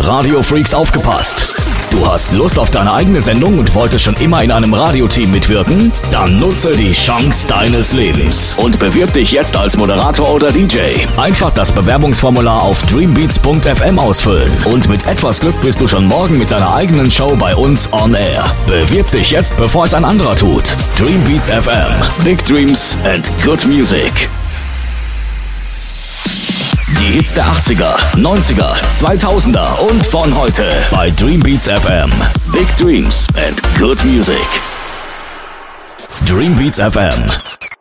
Radio Freaks aufgepasst. Du hast Lust auf deine eigene Sendung und wolltest schon immer in einem Radioteam mitwirken? Dann nutze die Chance deines Lebens und bewirb dich jetzt als Moderator oder DJ. Einfach das Bewerbungsformular auf dreambeats.fm ausfüllen und mit etwas Glück bist du schon morgen mit deiner eigenen Show bei uns on air. Bewirb dich jetzt, bevor es ein anderer tut. Dreambeats FM. Big Dreams and good music. Die Hits der 80er, 90er, 2000er und von heute bei Dreambeats FM. Big Dreams and good music. Dreambeats FM.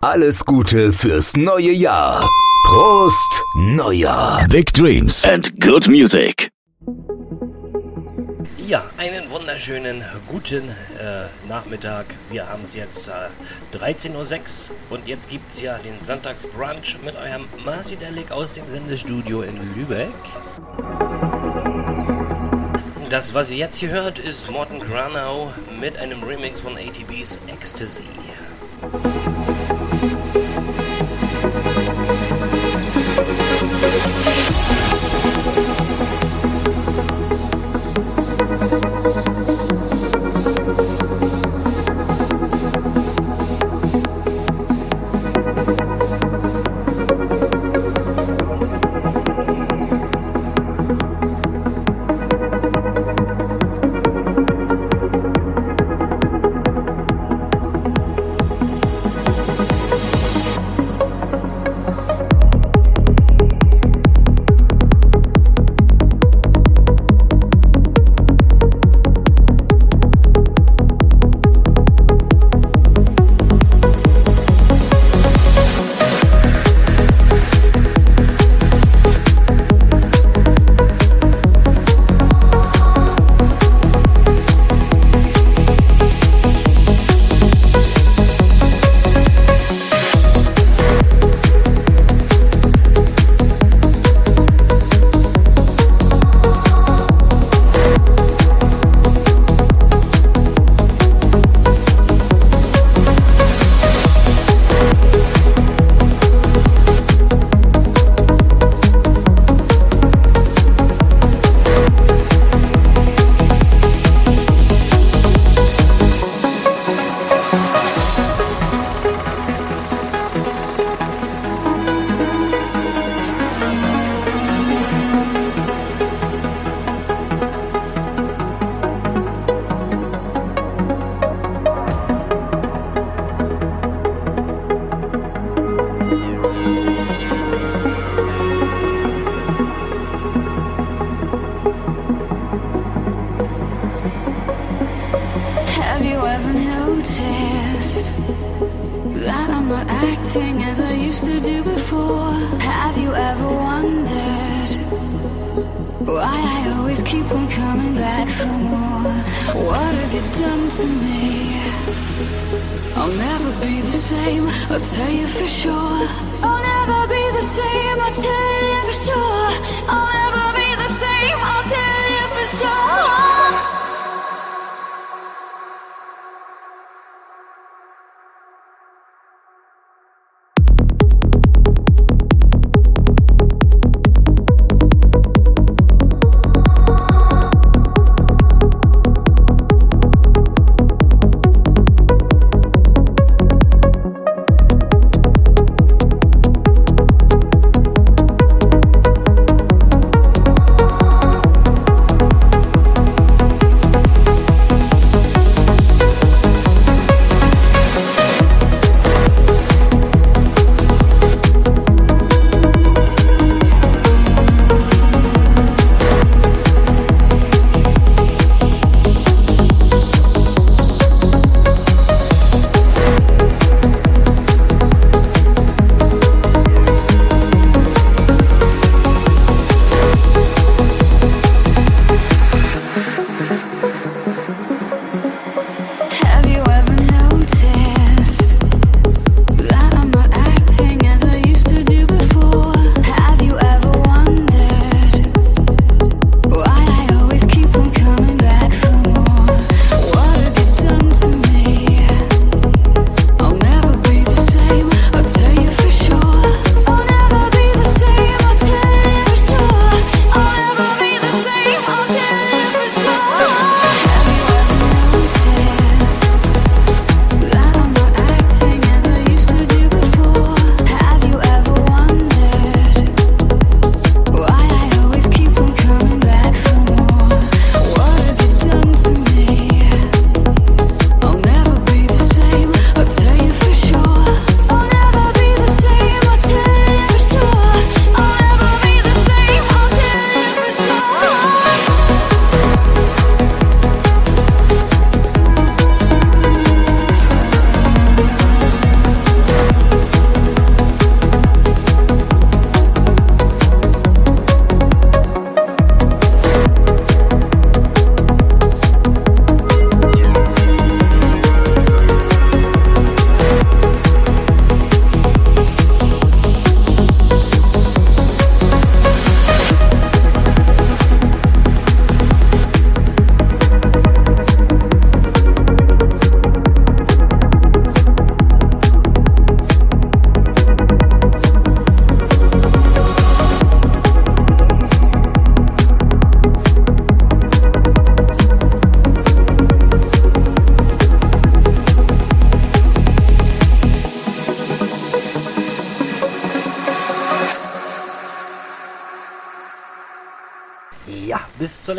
Alles Gute fürs neue Jahr. Prost, Neujahr. Big Dreams and good music. Ja, einen wunderschönen guten äh, Nachmittag. Wir haben es jetzt äh, 13.06 Uhr und jetzt gibt es ja den Sonntagsbrunch mit eurem Marci Delic aus dem Sendestudio in Lübeck. Das, was ihr jetzt hier hört, ist Morten Granau mit einem Remix von ATB's Ecstasy.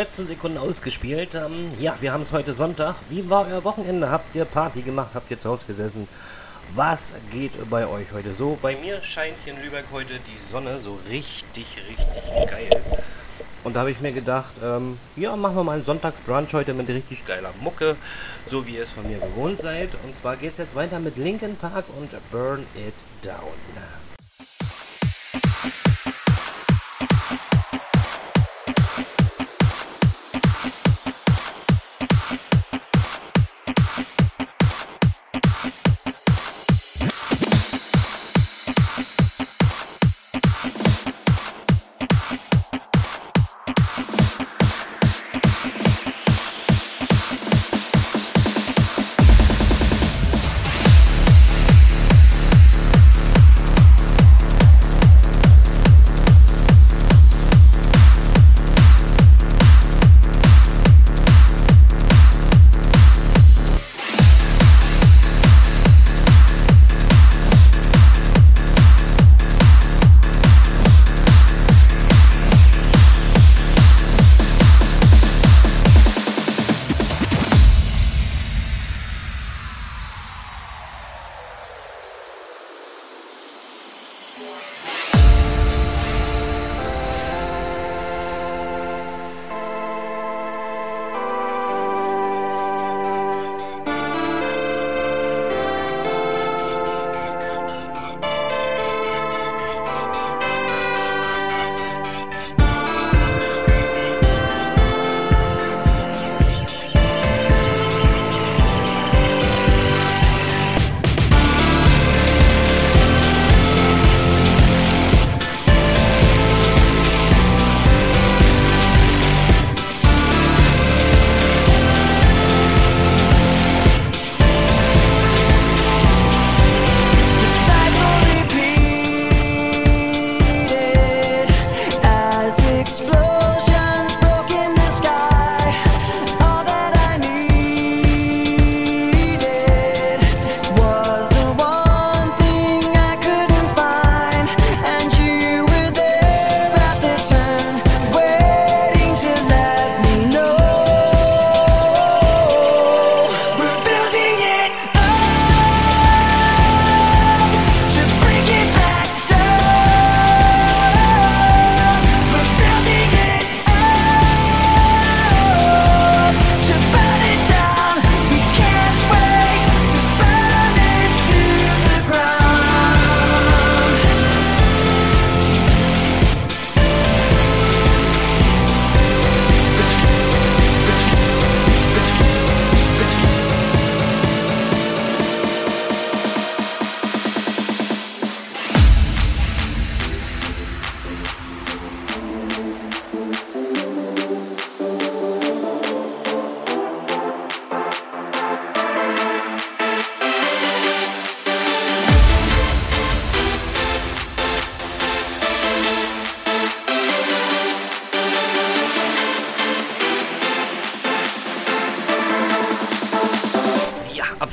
Letzten Sekunde ausgespielt. Ähm, ja, wir haben es heute Sonntag. Wie war euer Wochenende? Habt ihr Party gemacht? Habt ihr zu Hause gesessen? Was geht bei euch heute so? Bei mir scheint hier in Lübeck heute die Sonne so richtig, richtig geil. Und da habe ich mir gedacht, ähm, ja, machen wir mal einen Sonntagsbrunch heute mit richtig geiler Mucke, so wie ihr es von mir gewohnt seid. Und zwar geht es jetzt weiter mit Linkin Park und Burn It Down.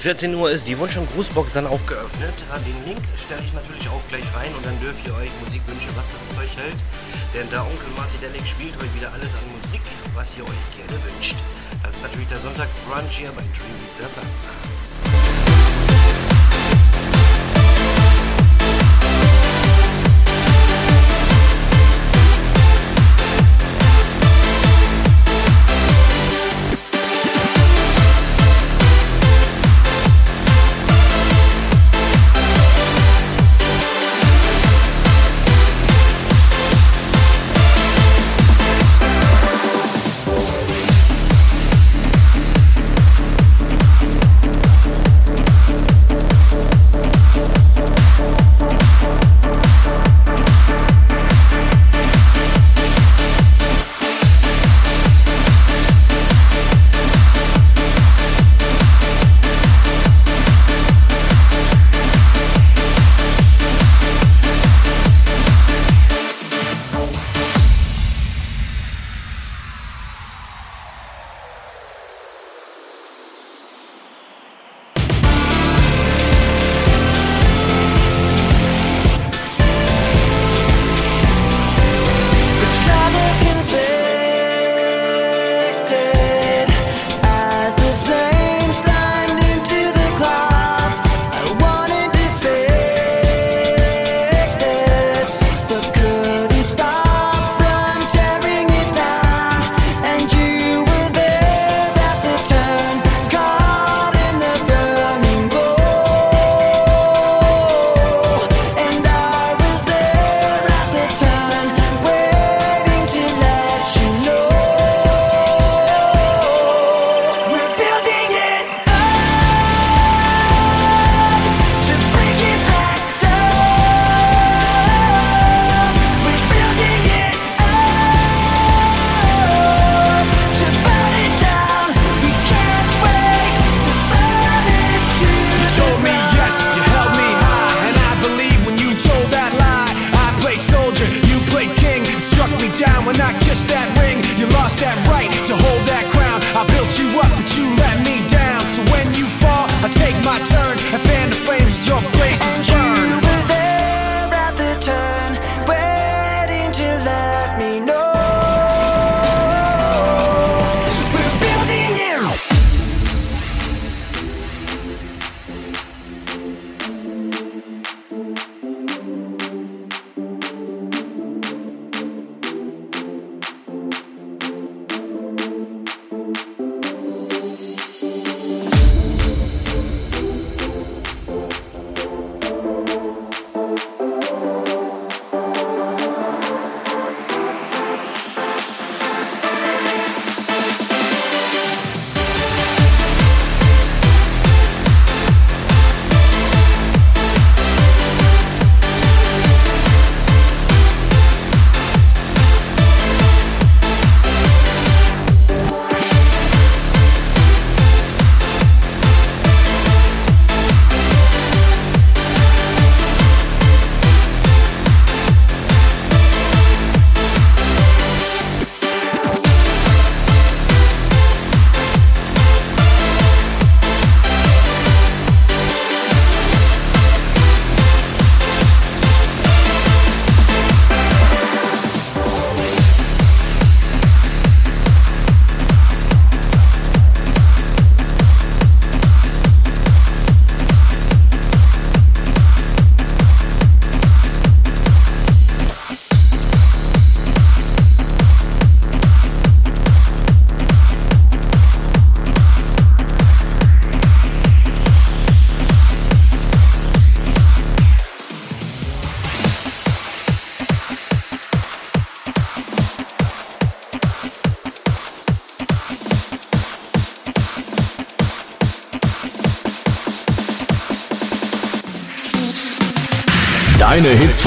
14 Uhr ist die Wunsch- und Grußbox dann auch geöffnet. Den Link stelle ich natürlich auch gleich rein und dann dürft ihr euch Musik wünschen, was das Zeug hält. Denn der Onkel Marci Delic spielt heute wieder alles an Musik, was ihr euch gerne wünscht. Das ist natürlich der Sonntagsbrunch hier bei Dream Beats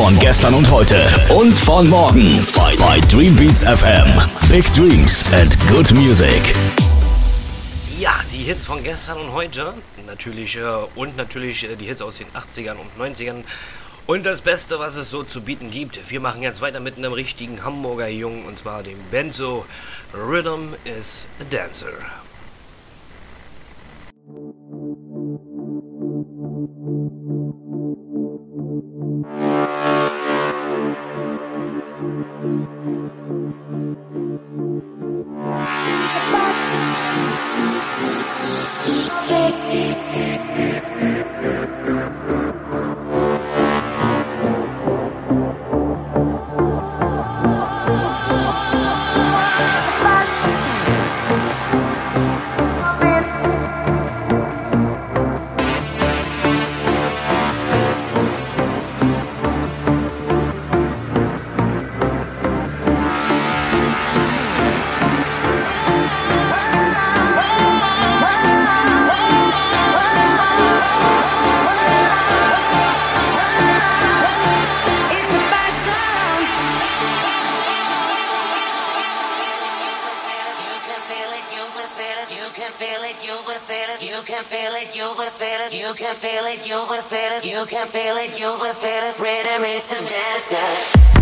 von gestern und heute und von morgen bei, bei Dream Beats FM. Big Dreams and Good Music. Ja, die Hits von gestern und heute. Natürlich äh, und natürlich äh, die Hits aus den 80ern und 90ern. Und das Beste, was es so zu bieten gibt. Wir machen jetzt weiter mit einem richtigen Hamburger Jungen und zwar dem Benzo. Rhythm is a Dancer. feel it, you can feel it, you will feel it, you can feel it, you will feel it, you can feel it, you will feel it. Rhythm is a dancer.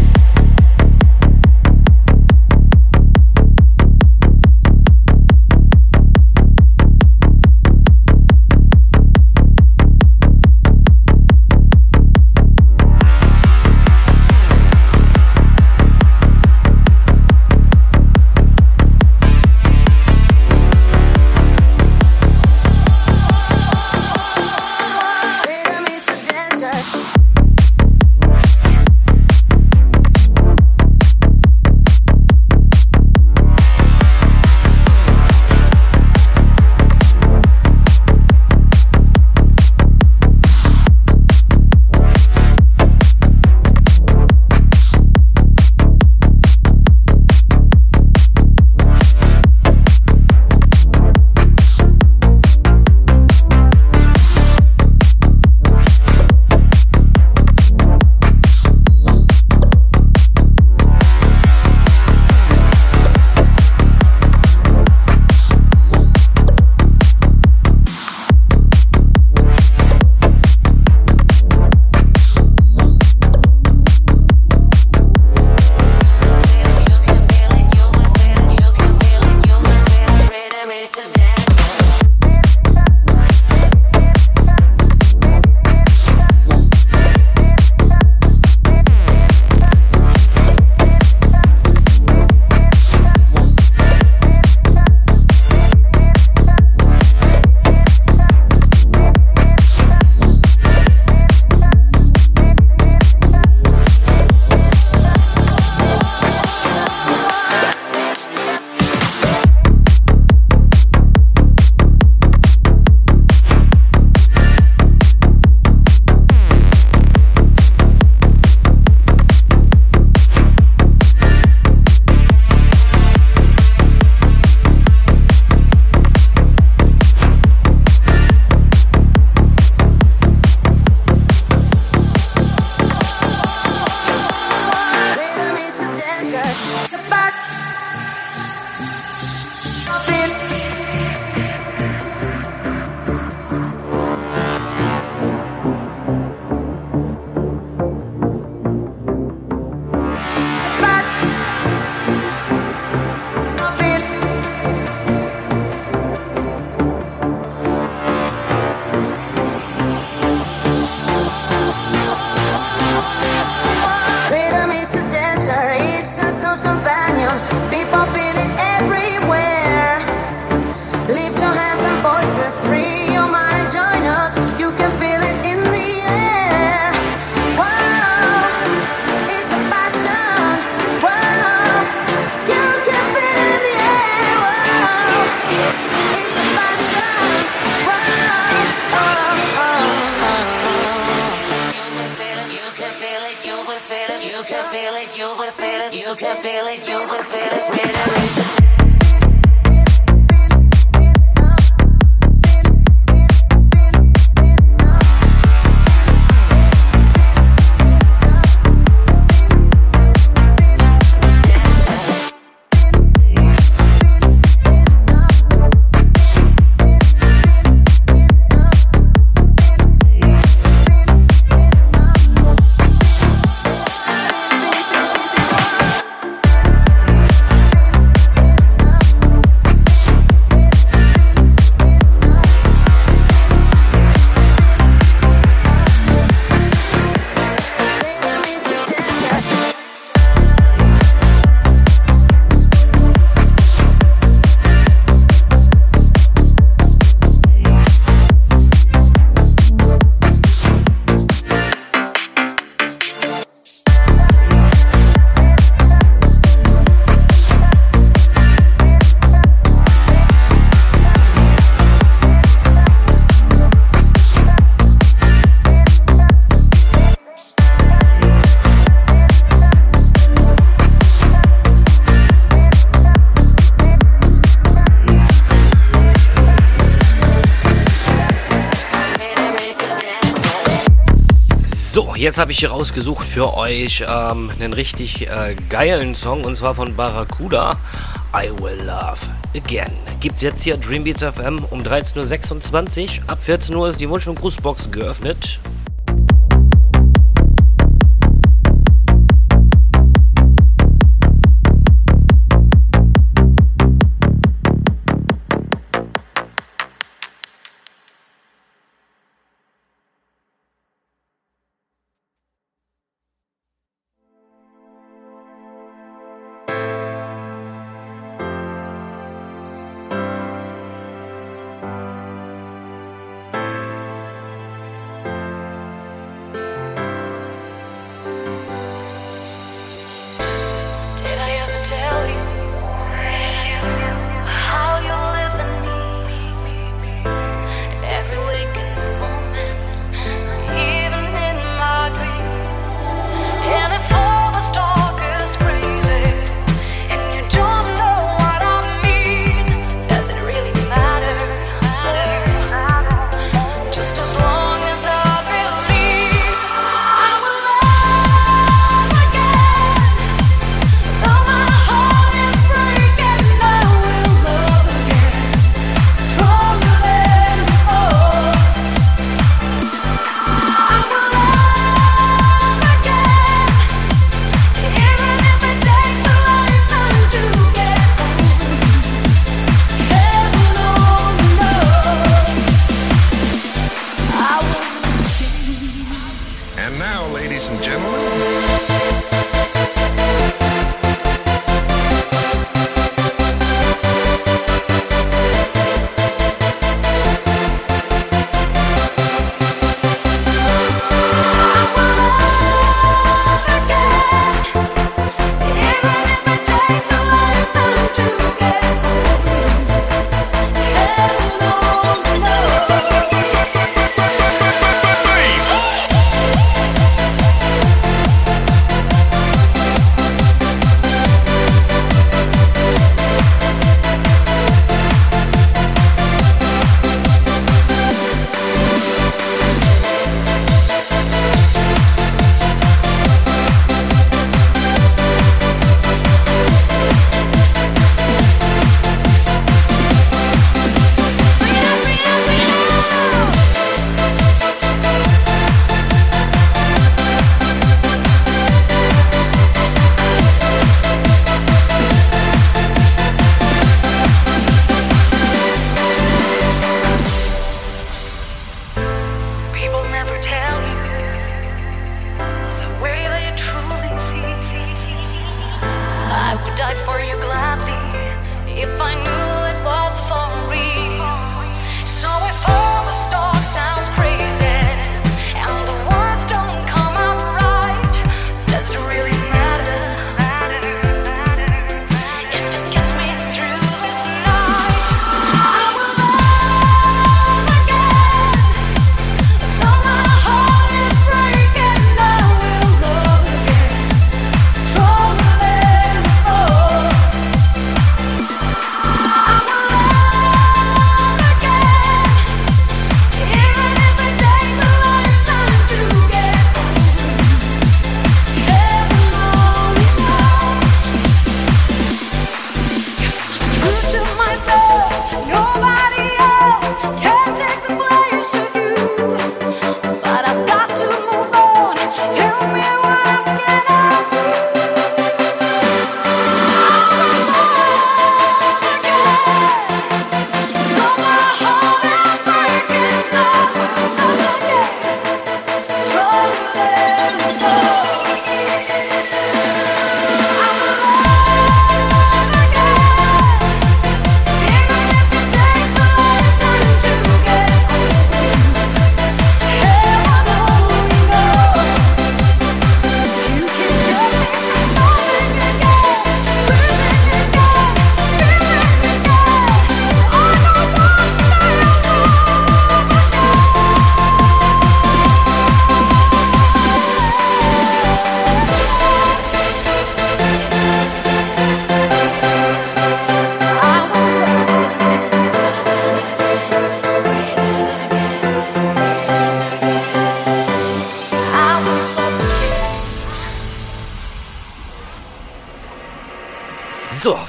Jetzt habe ich hier rausgesucht für euch ähm, einen richtig äh, geilen Song und zwar von Barracuda. I Will Love Again. Gibt jetzt hier Dreambeats FM um 13.26 Uhr. Ab 14 Uhr ist die Wunsch- und Grußbox geöffnet.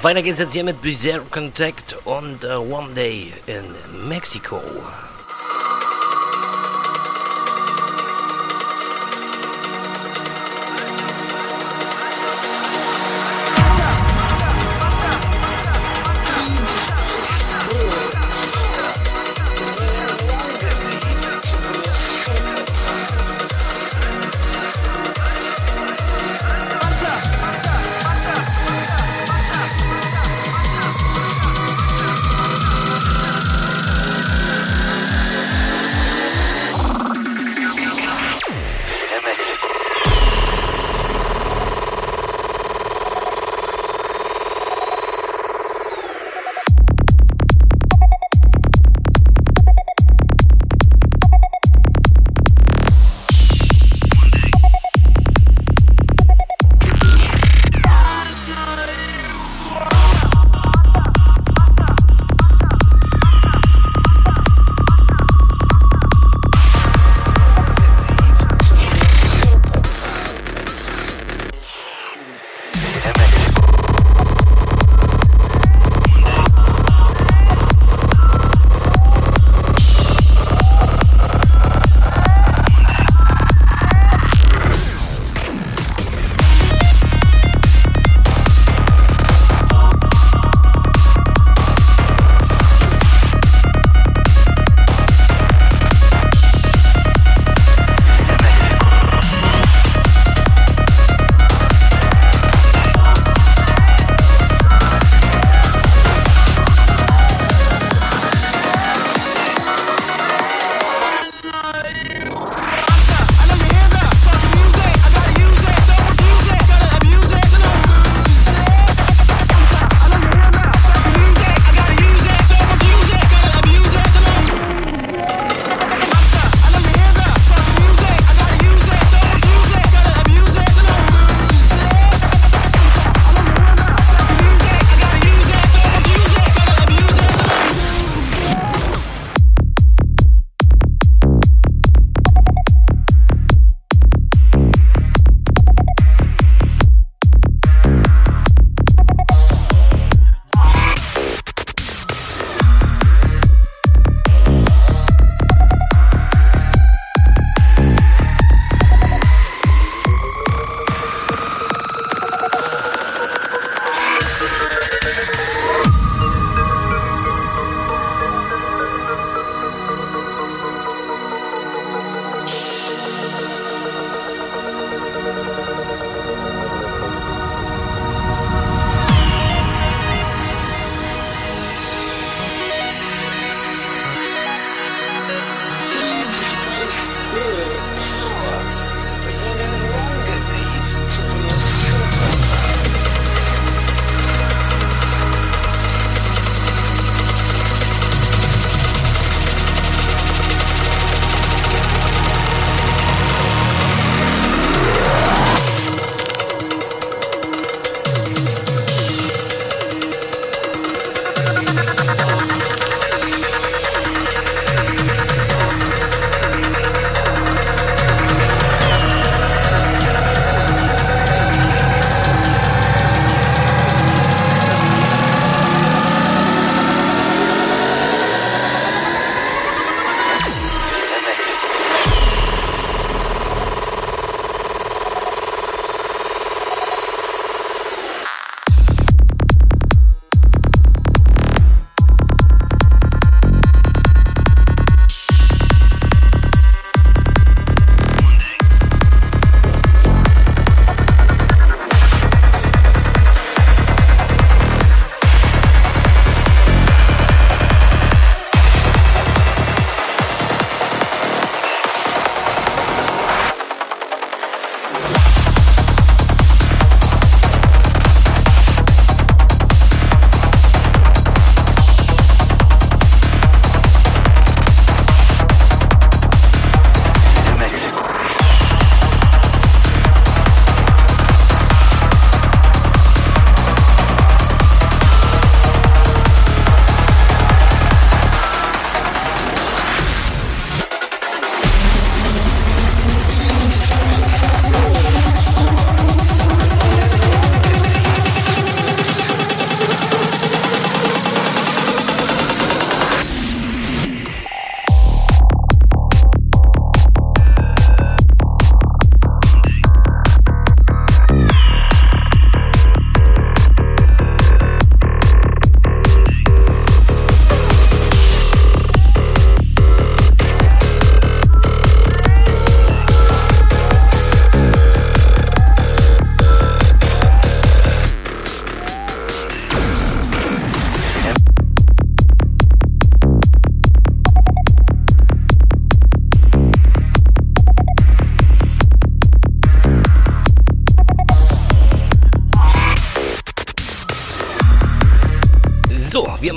Weiter geht's jetzt hier mit Bizarre Contact und uh, One Day in Mexico.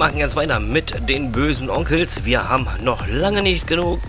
Machen jetzt weiter mit den bösen Onkels. Wir haben noch lange nicht genug.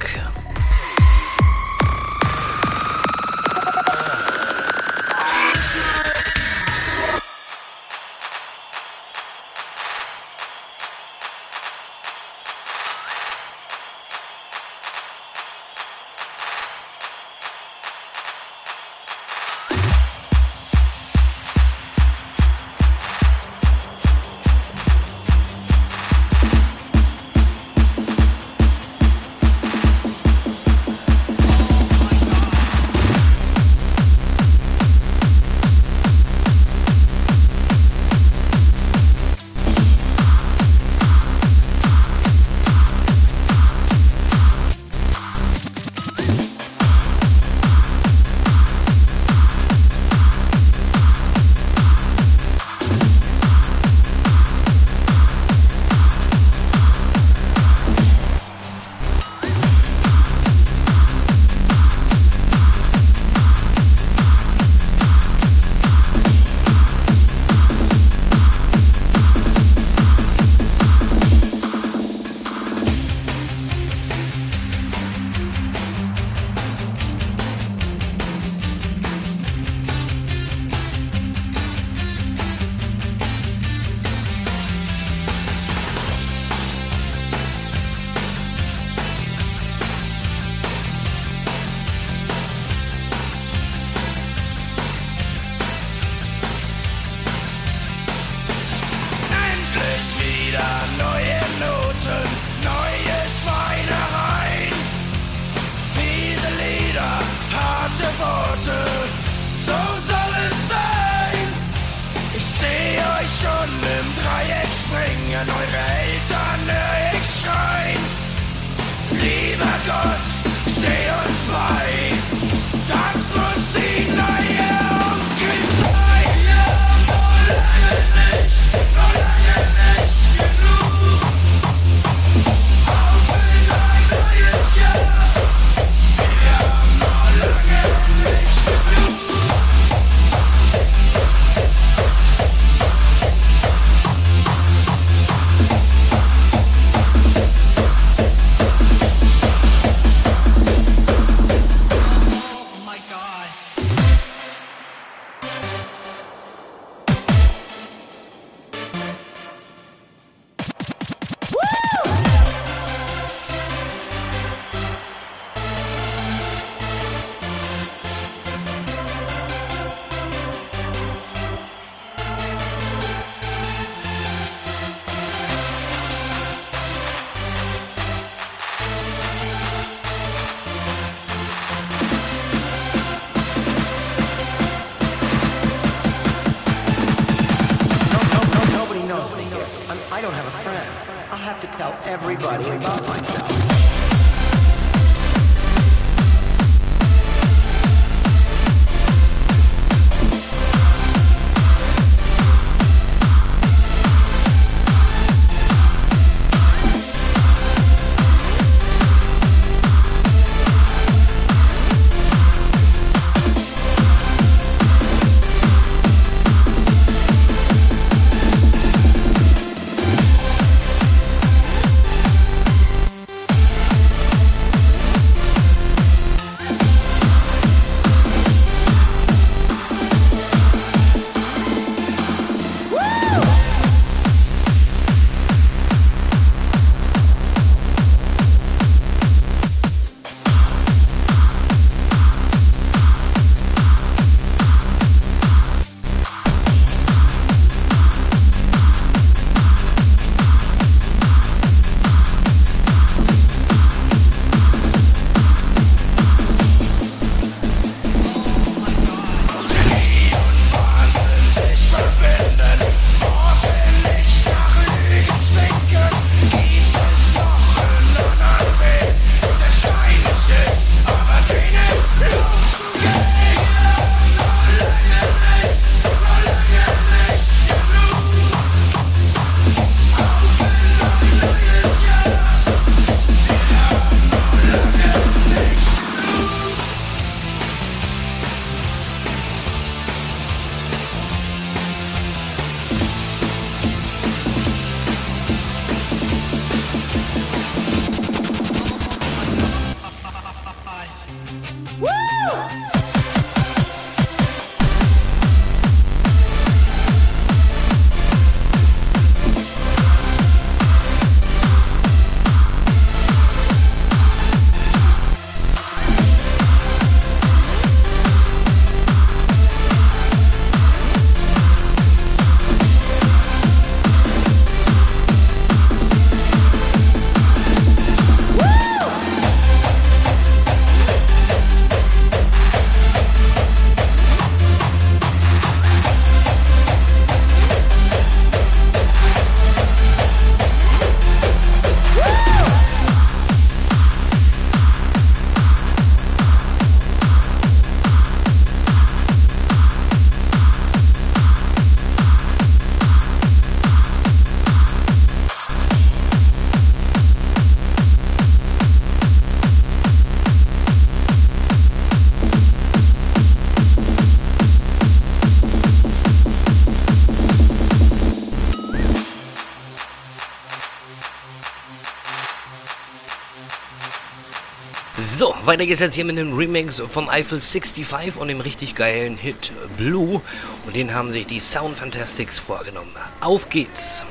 Weiter geht's jetzt hier mit dem Remix von Eiffel 65 und dem richtig geilen Hit Blue. Und den haben sich die Sound Fantastics vorgenommen. Auf geht's!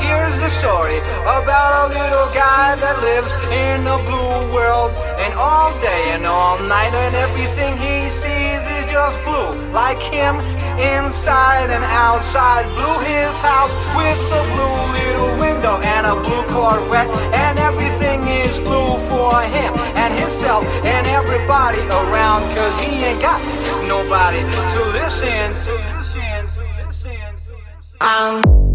Here's the story about a little guy that lives in a blue world. And all day and all night and everything he sees is just blue. Like him inside and outside. Blue his house with a blue little window and a blue Corvette. And everything is blue for him himself and everybody around. Cause he ain't got nobody to listen. I'm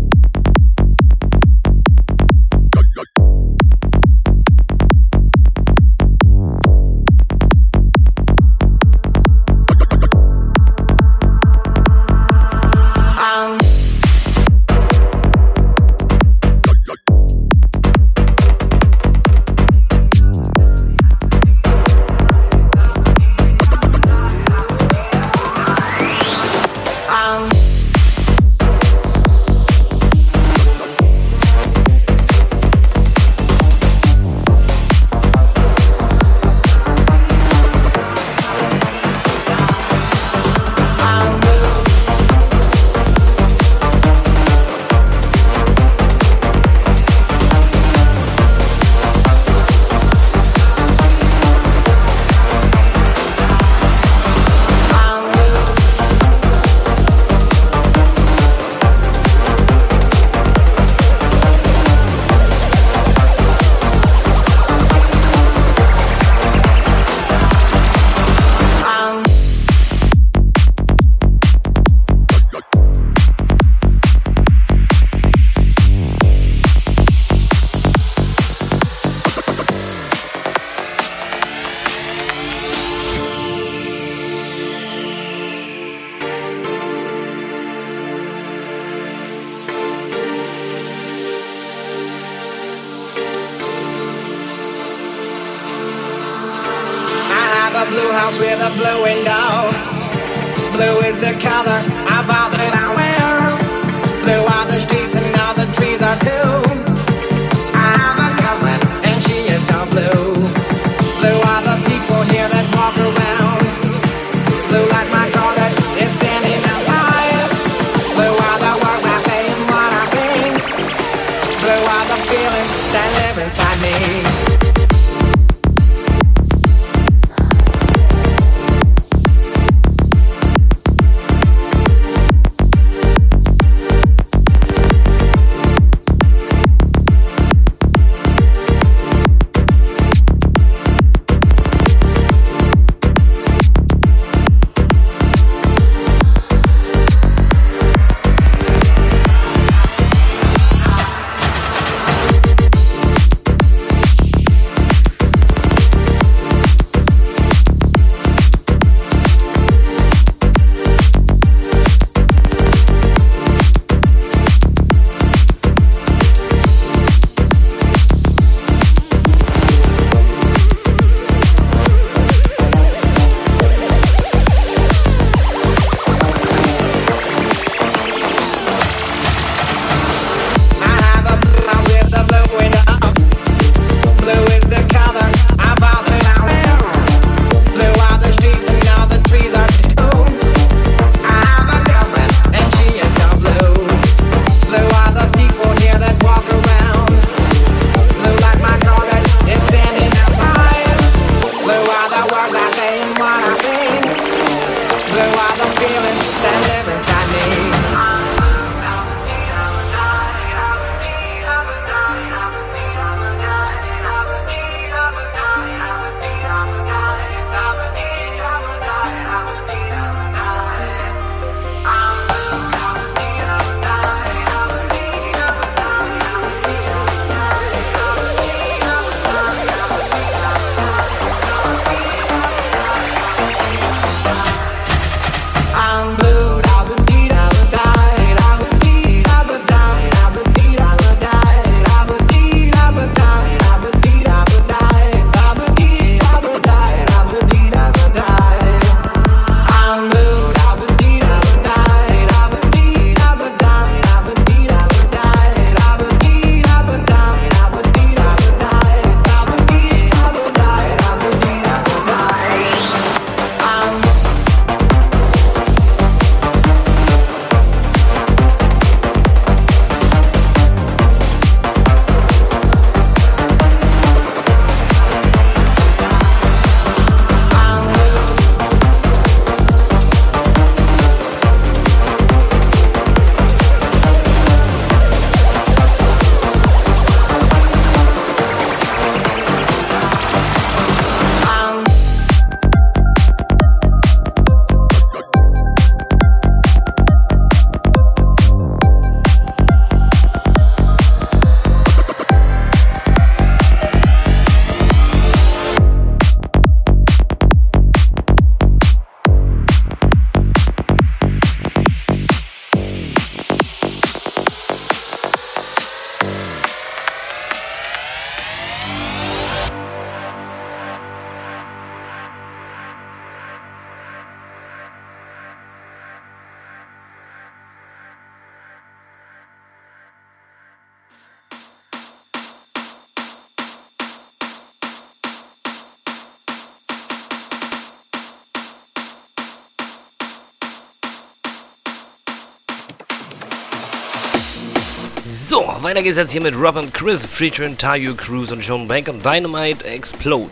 weiter geht's jetzt hier mit Rob und Chris featuring Tayo Cruz und Sean Bank und Dynamite Explode.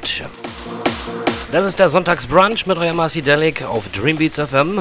Das ist der Sonntagsbrunch mit euer Marcy Delic auf Dreambeats FM.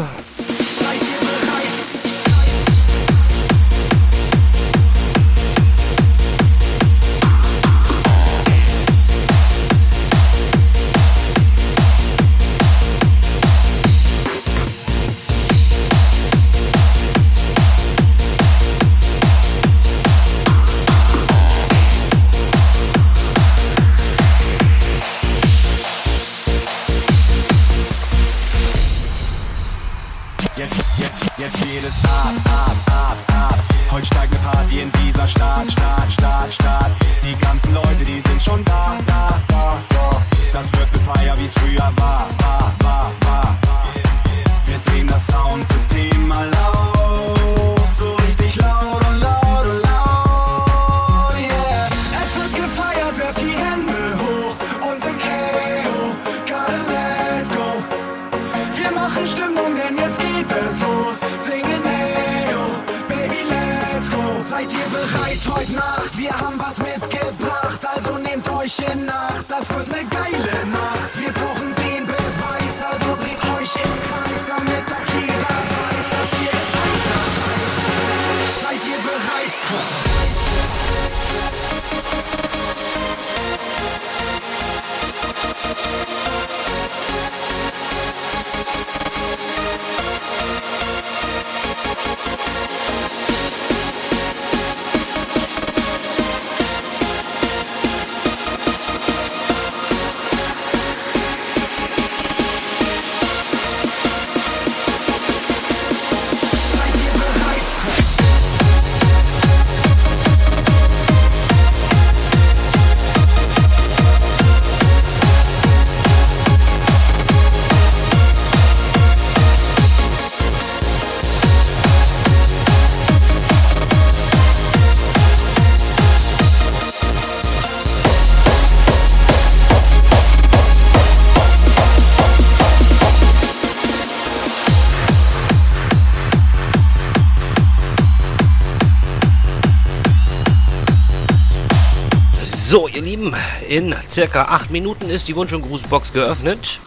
In circa 8 Minuten ist die Wunsch- und Grußbox geöffnet.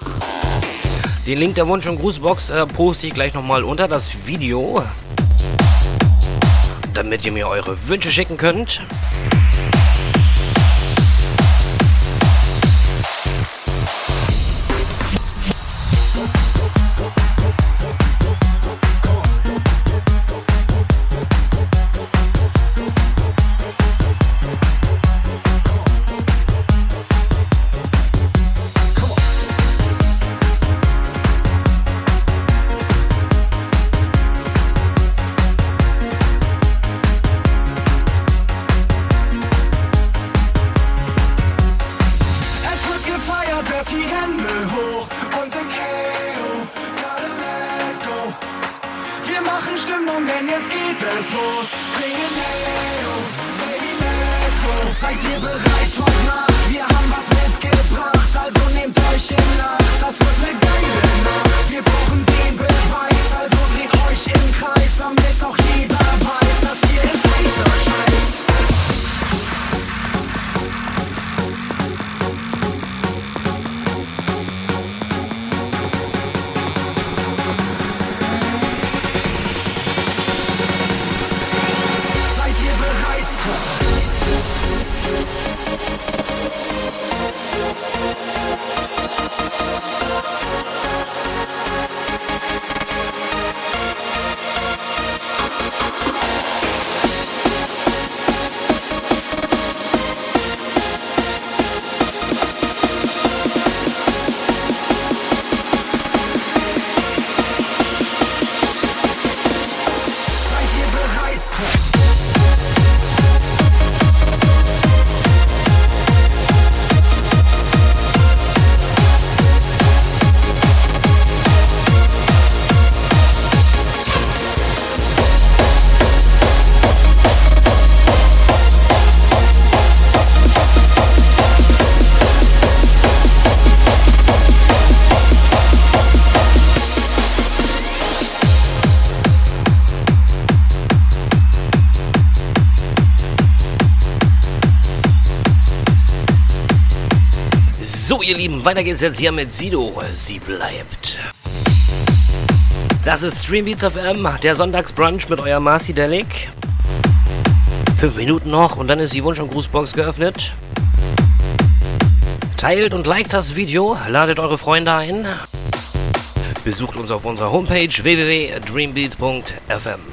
Den Link der Wunsch- und Grußbox äh, poste ich gleich nochmal unter das Video, damit ihr mir eure Wünsche schicken könnt. Lieben, weiter geht's jetzt hier mit Sido. Sie bleibt. Das ist Streambeats FM, der Sonntagsbrunch mit euer Marcy Delic. Fünf Minuten noch und dann ist die Wunsch- und Grußbox geöffnet. Teilt und liked das Video, ladet eure Freunde ein. Besucht uns auf unserer Homepage www.dreambeats.fm.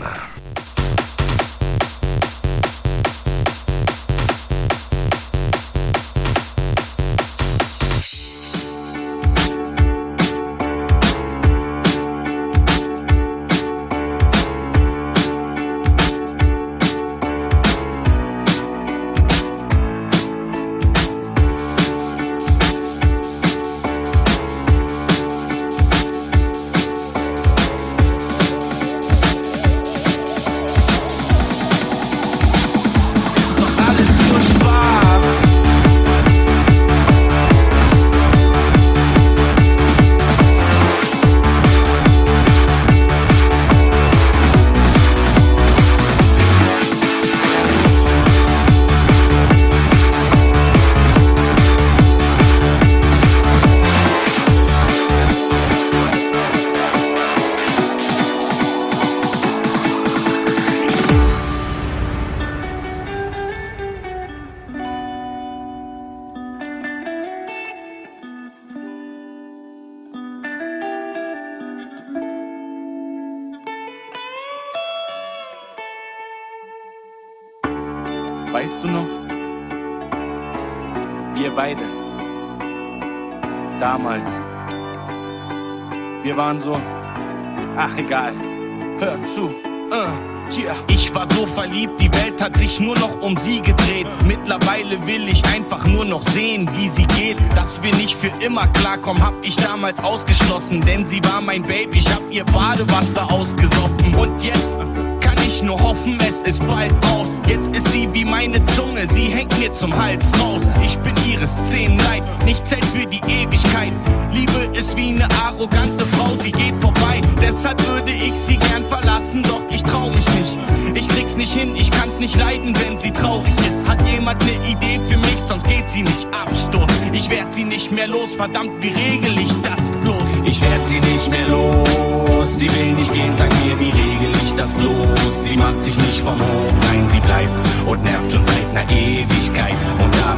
zum Hals raus. Ich bin ihre Szenenleid, nicht Zeit für die Ewigkeit. Liebe ist wie eine arrogante Frau, sie geht vorbei. Deshalb würde ich sie gern verlassen, doch ich trau mich nicht. Ich krieg's nicht hin, ich kann's nicht leiden, wenn sie traurig ist. Hat jemand ne Idee für mich, sonst geht sie nicht Absturz. Ich werd sie nicht mehr los, verdammt, wie regel ich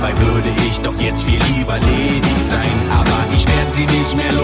dabei würde ich doch jetzt viel lieber ledig sein. Aber ich werd sie nicht mehr los.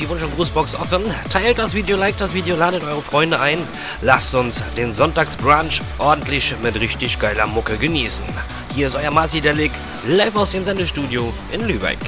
Die Wunsch- und Grußbox offen. Teilt das Video, liked das Video, ladet eure Freunde ein. Lasst uns den Sonntagsbrunch ordentlich mit richtig geiler Mucke genießen. Hier ist euer Marci Delic, live aus dem Sendestudio in Lübeck.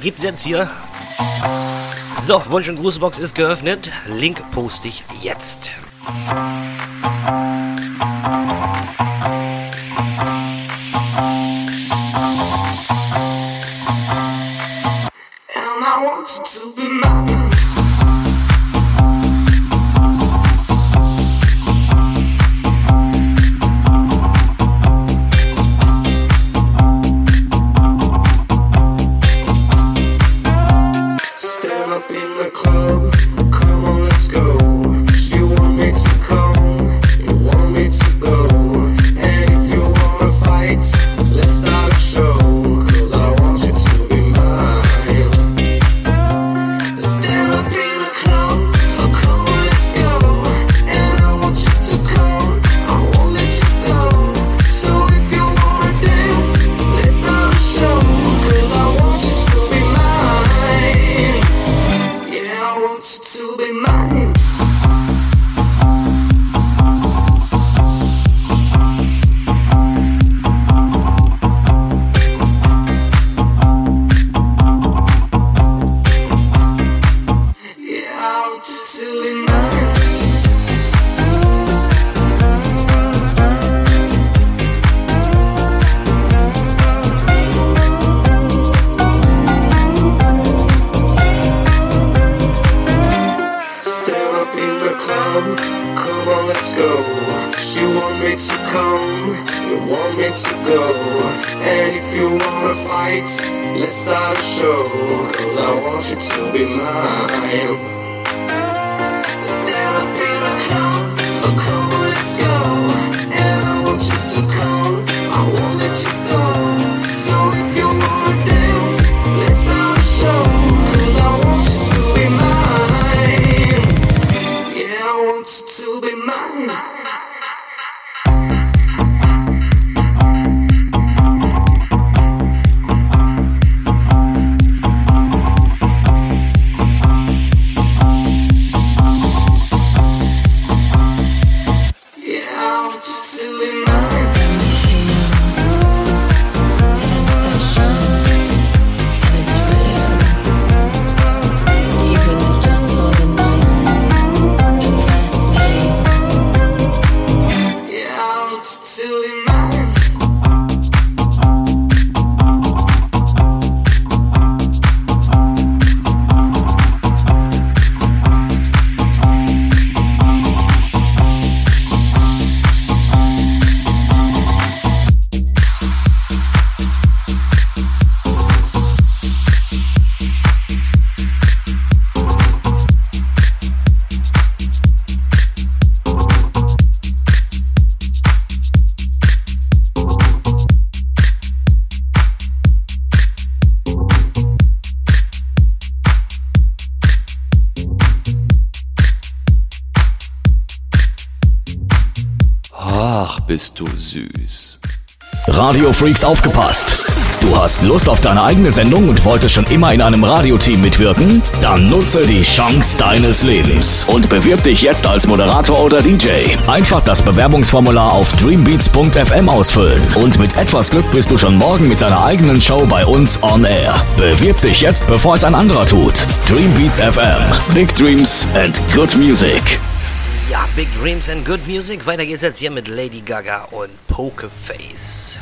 Gibt's jetzt hier? So, Wunsch- und Grußbox ist geöffnet. Link poste ich jetzt. Bist du süß. Radio Freaks aufgepasst. Du hast Lust auf deine eigene Sendung und wolltest schon immer in einem Radioteam mitwirken? Dann nutze die Chance deines Lebens und bewirb dich jetzt als Moderator oder DJ. Einfach das Bewerbungsformular auf dreambeats.fm ausfüllen und mit etwas Glück bist du schon morgen mit deiner eigenen Show bei uns on air. Bewirb dich jetzt, bevor es ein anderer tut. Dreambeats FM. Big Dreams and good music. Ja, Big Dreams and Good Music. Weiter geht's jetzt hier mit Lady Gaga und Pokerface.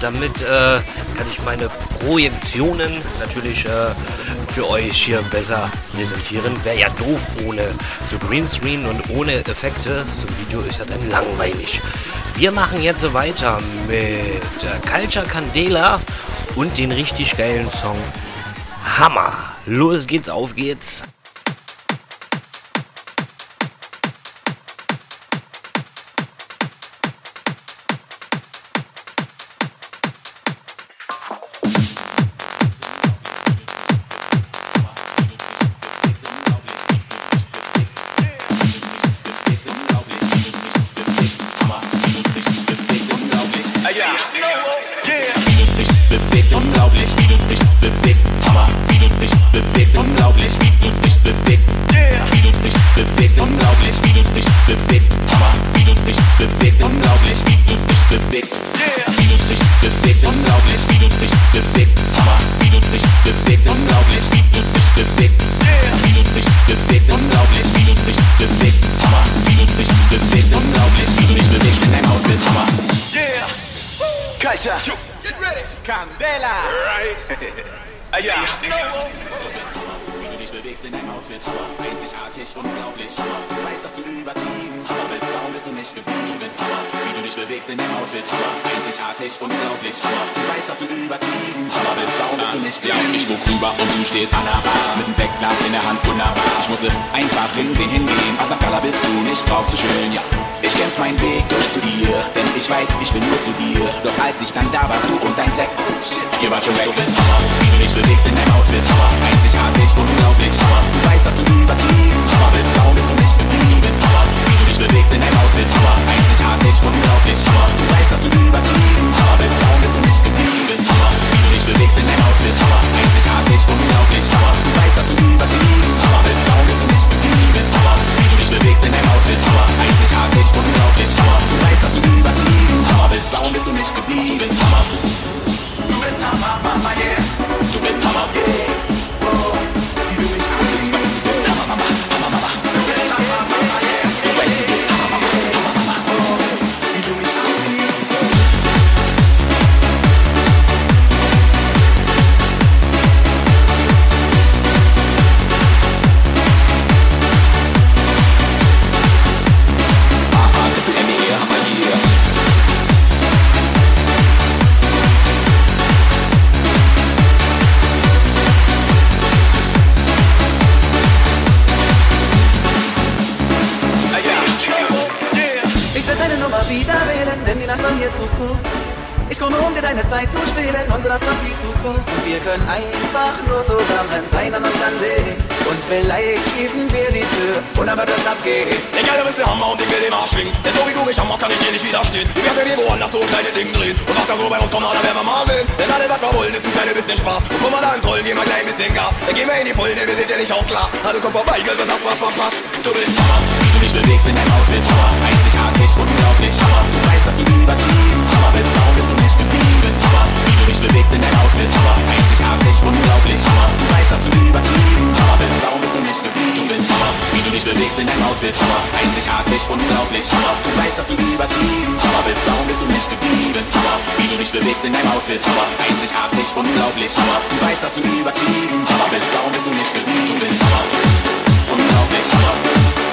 Damit äh, kann ich meine Projektionen natürlich äh, für euch hier besser präsentieren. Wäre ja doof ohne so Greenscreen und ohne Effekte. So ein Video ist ja dann langweilig. Wir machen jetzt weiter mit äh, Culture Candela und den richtig geilen Song Hammer. Los geht's, auf geht's. Ja, geblieben. ich guck rüber und du stehst an der Bar. Mit dem Sektglas in der Hand, wunderbar. Ich musste einfach hinsehen, hingehen. Auf der Skala bist du nicht drauf zu schön, ja. Ich kämpf meinen Weg durch zu dir Denn ich weiß, ich will nur zu dir. Doch als ich dann da war, du und dein Sekt Shit, ihr wart schon weg. Du bist Hammer, wie du dich bewegst in deinem Outfit Hammer, einzigartig, unglaublich, Hammer Du weißt, dass du übertrieben Hammer bist, warum bist du nicht geblieben Hammer, wie du dich bewegst in deinem Outfit Hammer, einzigartig, unglaublich, Hammer Du weißt, dass du übertrieben Hammer bist, warum bist du nicht geblieben bewegst in deinem Outfit Hammer, einzigartig, unglaublich, Hammer. Du weißt, dass du übertrieben Hammer. Bist, warum bist du nicht bist Hammer, wie du dich bewegst in deinem Outfit Hammer, einzigartig, unglaublich, Hammer. Du weißt, dass du übertrieben Hammer. Bist, warum bist du nicht geblieben Hammer. Du bist Hammer, Mama, yeah. Du bist Hammer, Wie du mich deine Zeit zu stehlen, unsere Familie Zukunft. Wir können einfach nur zusammen sein und uns ansehen. Und vielleicht schließen wir die Tür und dann wird es abgehen. Egal, du bist der Hammer und ich will den Arsch schwingen. Denn so wie du mich hammerst, kann ich dir nicht widerstehen. Du wirst mir irgendwo anders so ein kleines Ding drehen. Und mach dann so bei uns kommen, da werden wir mal sehen. Denn alle, was wir wollen, ist ein kleines bisschen Spaß. Und komm mal da ins Rollen, geh mal gleich ein bisschen Gas. Dann gehen wir in die denn wir sind ja nicht auf Glas. Also komm vorbei, Girl, das hast was verpasst. Du bist Hammer. Wie du dich bewegst in deinem Outfit, Hammer. Einzigartig, unglaublich, Hammer. Du weißt, dass du übertrieben, dich bewegst in deinem Outfit, Hammer. Einzigartig, unglaublich, Hammer. Du weißt, dass du übertrieben, Hammer bist. Warum bist du nicht geblieben, du bist Hammer. Wie du dich bewegst in deinem Outfit, Hammer. Einzigartig, unglaublich, Hammer. Du weißt, dass du übertrieben, Hammer bist. Warum bist du nicht geblieben, Hammer. Wie du dich bewegst in deinem Outfit, Hammer. Einzigartig, unglaublich, Hammer. Du weißt, dass du übertrieben, Hammer bist. Warum bist du nicht geblieben, du bist Hammer. Unglaublich. Hammer.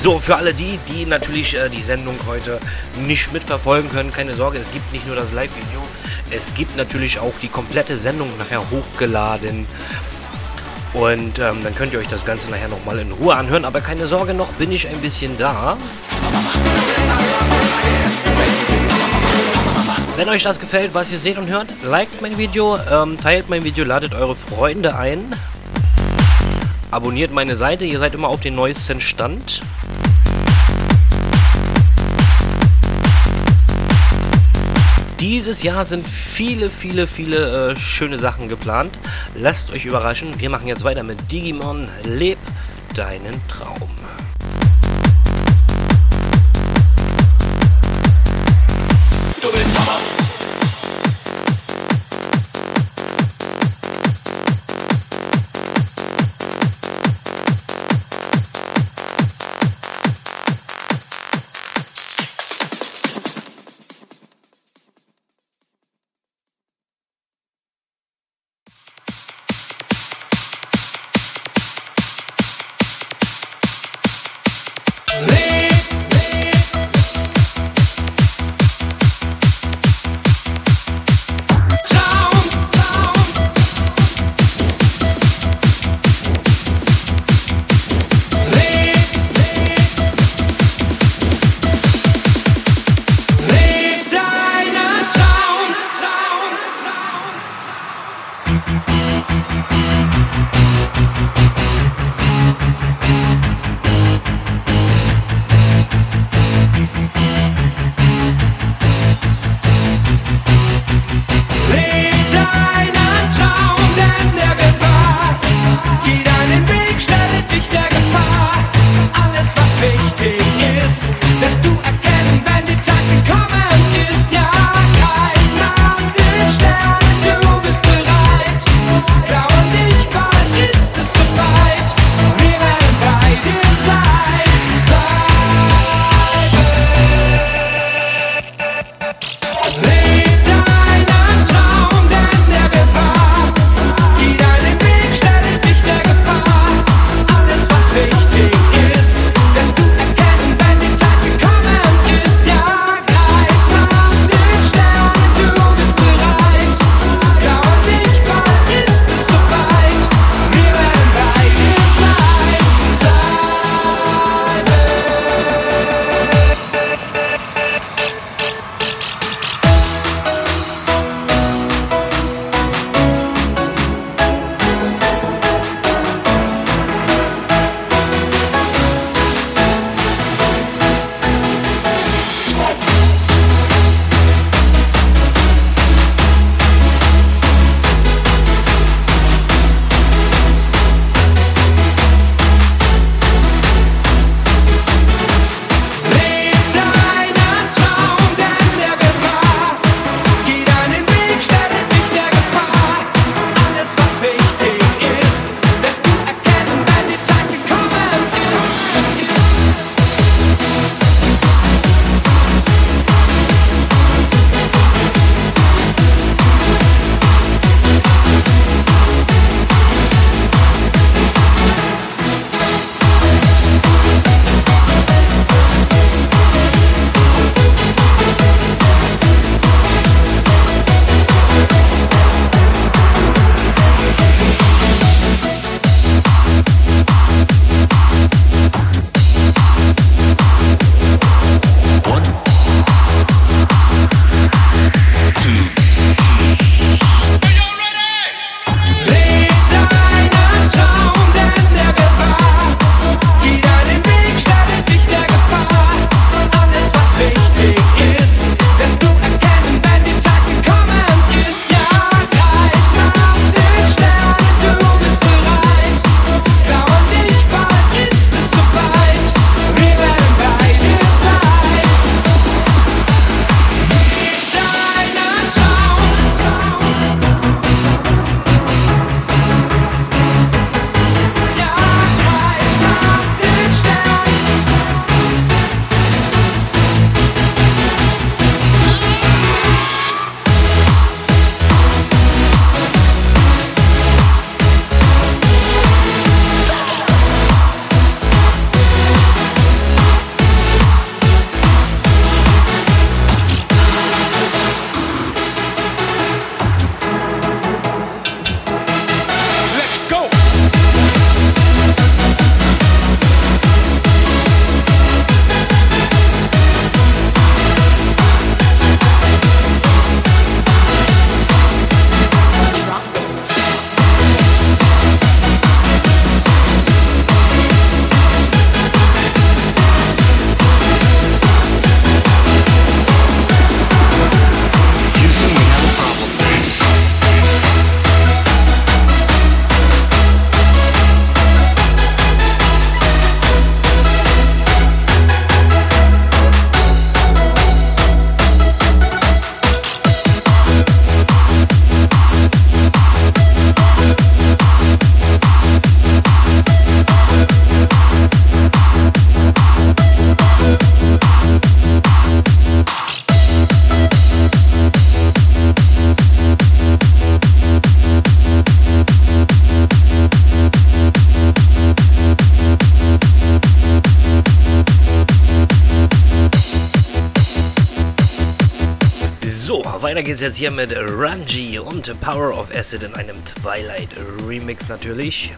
So, für alle die, die natürlich äh, die Sendung heute nicht mitverfolgen können, keine Sorge, es gibt nicht nur das Live-Video, es gibt natürlich auch die komplette Sendung nachher hochgeladen. Und ähm, dann könnt ihr euch das Ganze nachher nochmal in Ruhe anhören. Aber keine Sorge, noch bin ich ein bisschen da. Wenn euch das gefällt, was ihr seht und hört, liked mein Video, ähm, teilt mein Video, ladet eure Freunde ein. Abonniert meine Seite, ihr seid immer auf den neuesten Stand. Dieses Jahr sind viele, viele, viele äh, schöne Sachen geplant. Lasst euch überraschen. Wir machen jetzt weiter mit Digimon. Leb deinen Traum. Weiter geht's jetzt hier mit Ranji und Power of Acid in einem Twilight Remix natürlich.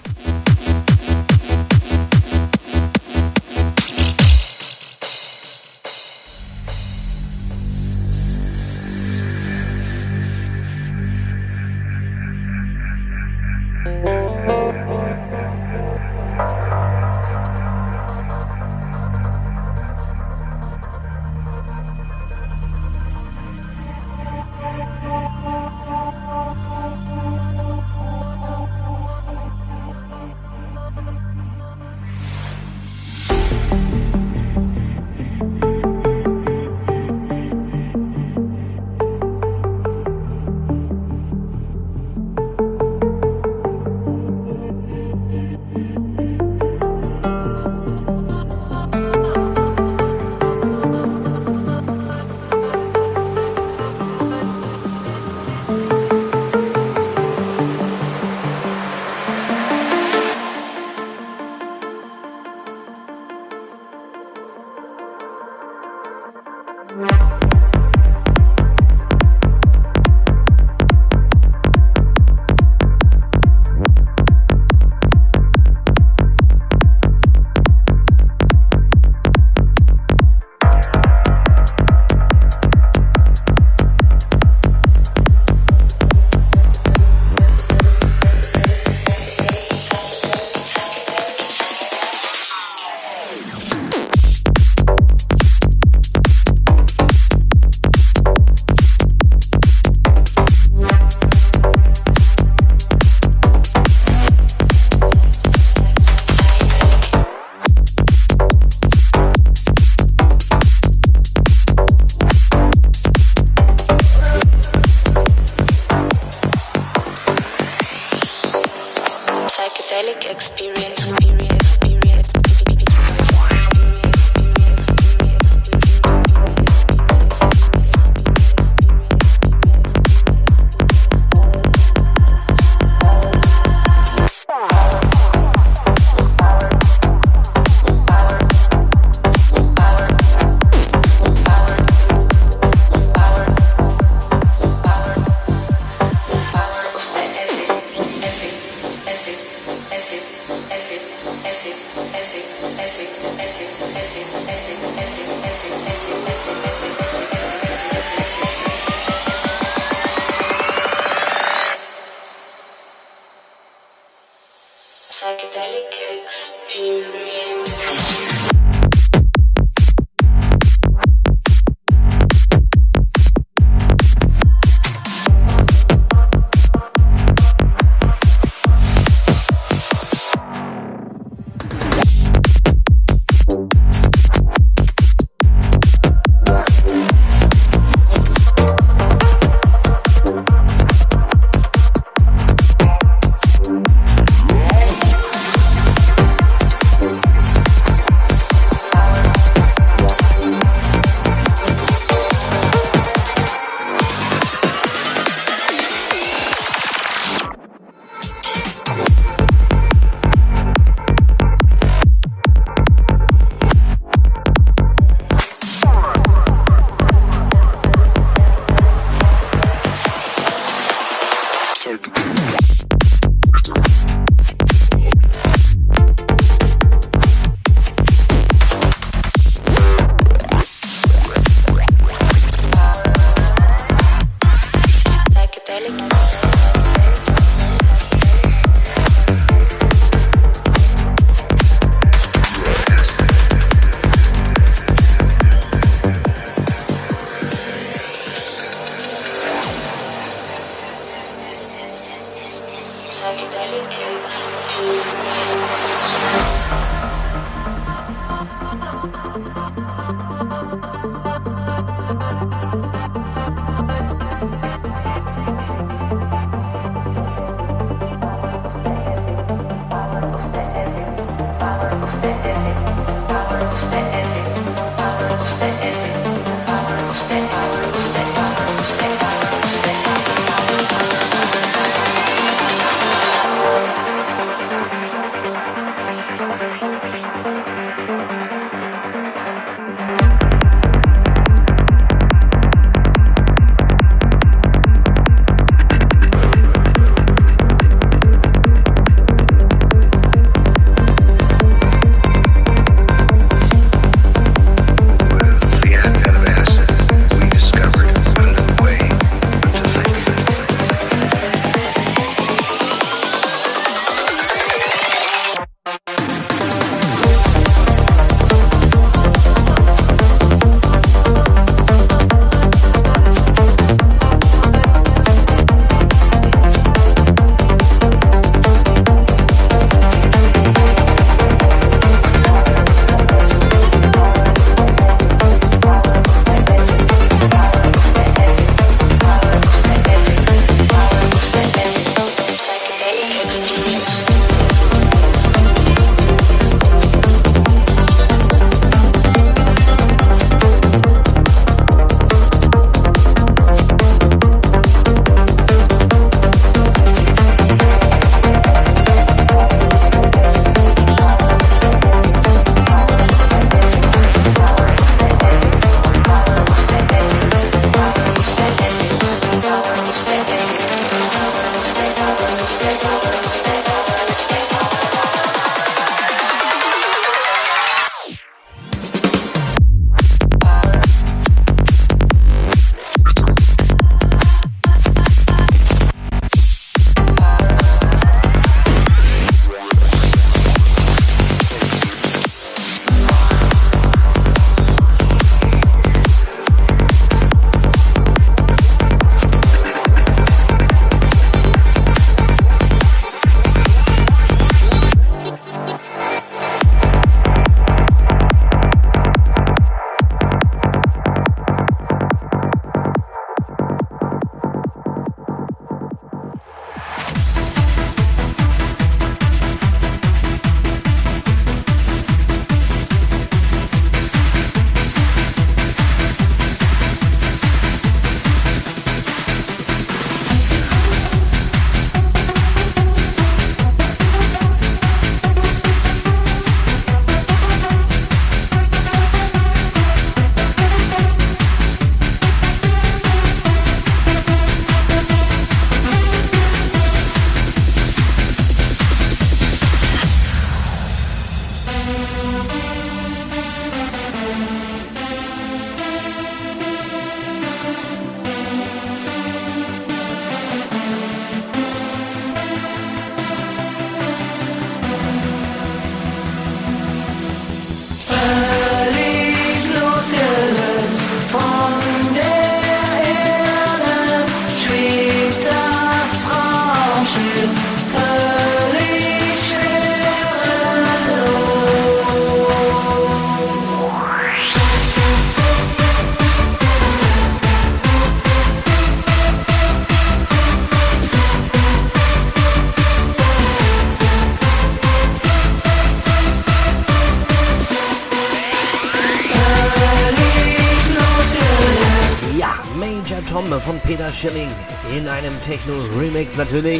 Schilling in einem Techno-Remix natürlich.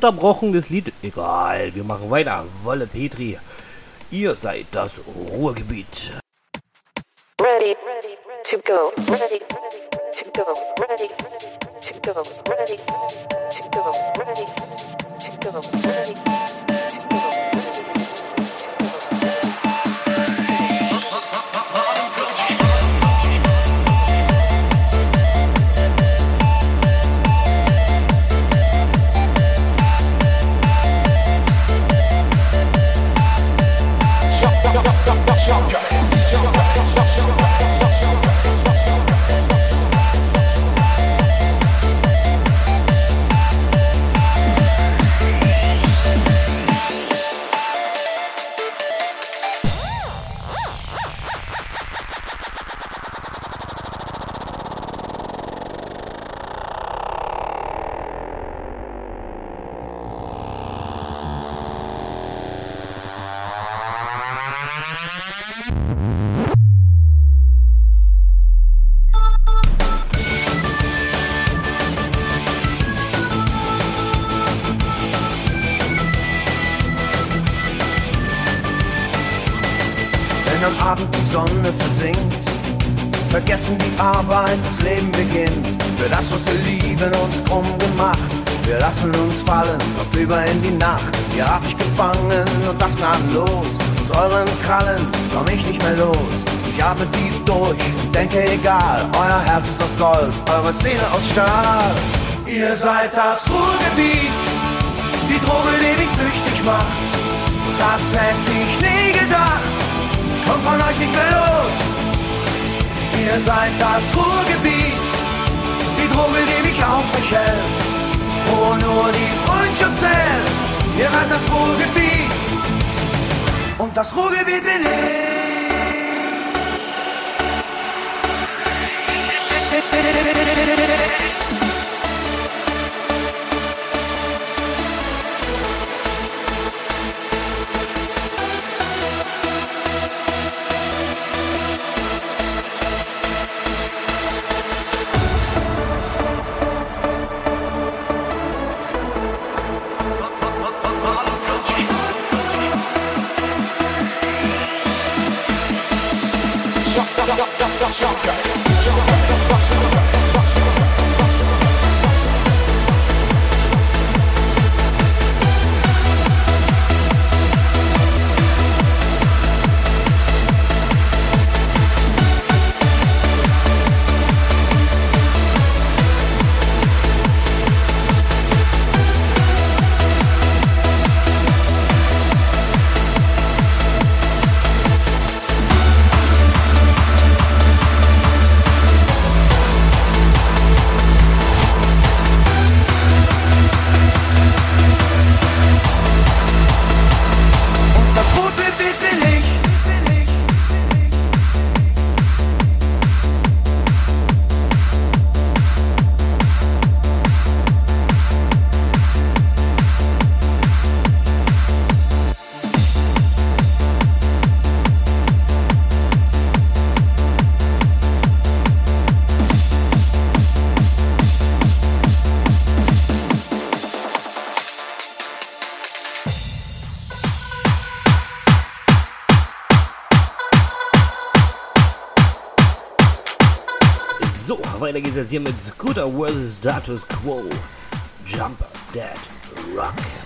ununterbrochen Lied. Egal, wir machen weiter. Wolle Petri, ihr seid das Ruhrgebiet. Ready, ready, ready to go. Ready. Geht's jetzt hier mit Scooter vs. Status Quo. Jumper, Dead, Rock.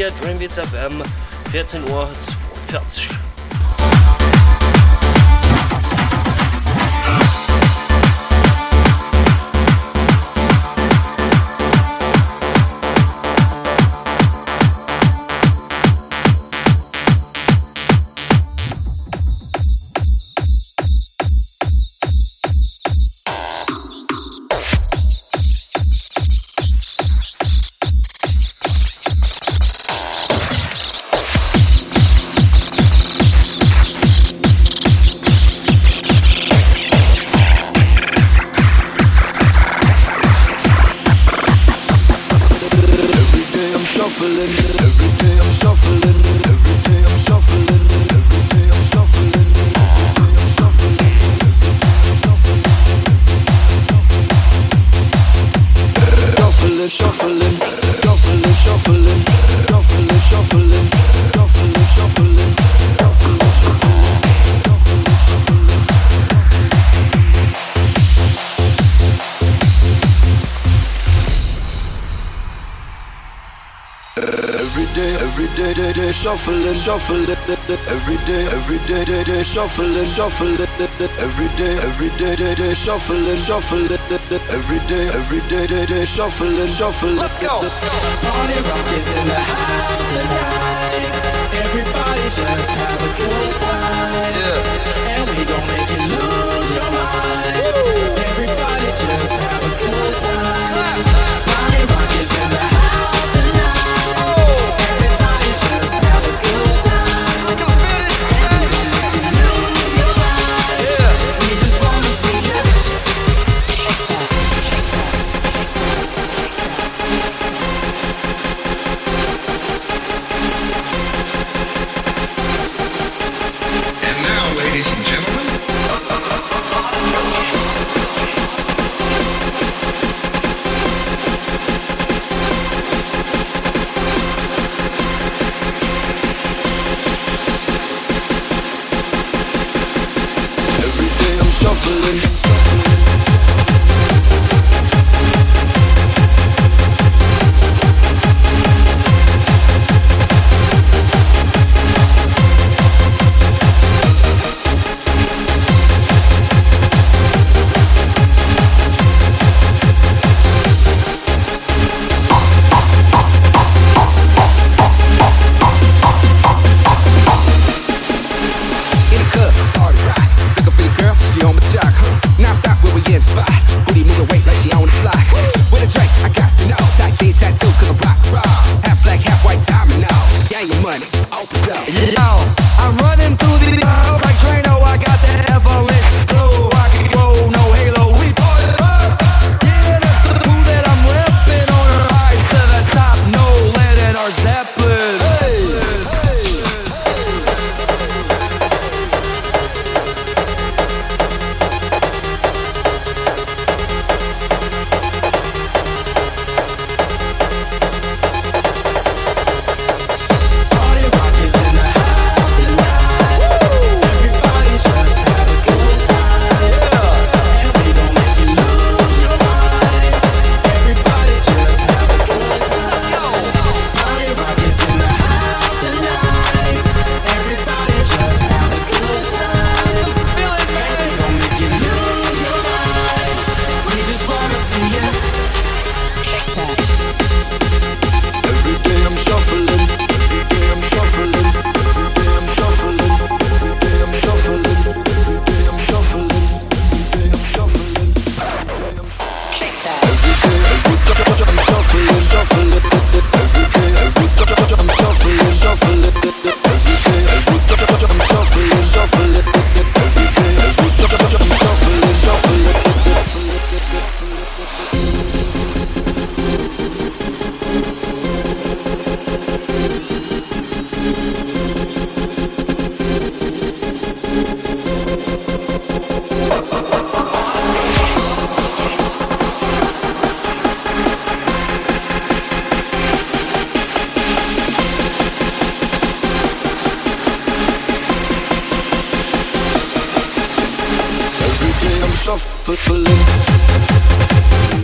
hier Dreambeats FM, 14 Uhr shuffle it, shuffle every day, every day, day, day, shuffle it, shuffle every day, every day, day, day, shuffle it, shuffle every day, every day, day, day, shuffle it, shuffle. Let's go. Party rock is in the house tonight. Everybody just have a good time. Yeah. And we gon' make you lose your mind. Woo. Everybody just have a good time. Clap, clap.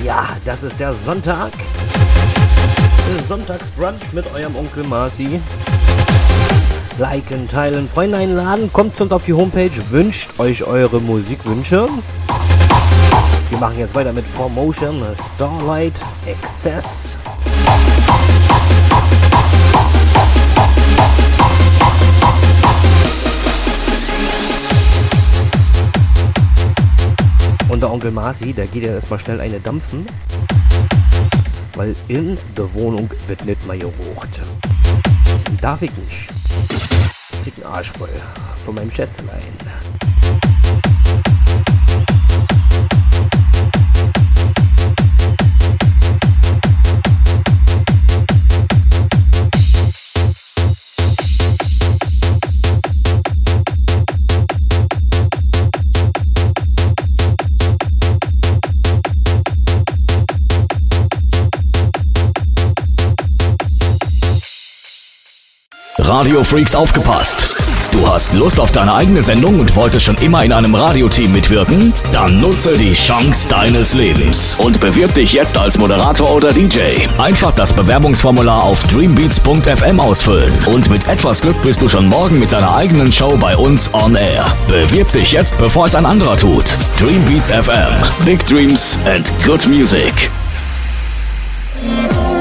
Ja, das ist der Sonntag. Sonntagsbrunch mit eurem Onkel Marci. Liken, teilen, Freunde einladen, kommt zu uns auf die Homepage, wünscht euch eure Musikwünsche. Wir machen jetzt weiter mit Formotion, Starlight, Excess. Und der Onkel Marci, der geht ja erstmal schnell eine dampfen. Weil in der Wohnung wird nicht mal gerucht. Darf ich nicht. Ich krieg einen Arsch voll von meinem Schätzelein. Radio Freaks aufgepasst. Du hast Lust auf deine eigene Sendung und wolltest schon immer in einem Radioteam mitwirken? Dann nutze die Chance deines Lebens und bewirb dich jetzt als Moderator oder DJ. Einfach das Bewerbungsformular auf dreambeats.fm ausfüllen und mit etwas Glück bist du schon morgen mit deiner eigenen Show bei uns on air. Bewirb dich jetzt, bevor es ein anderer tut. Dreambeats FM. Big Dreams and good music.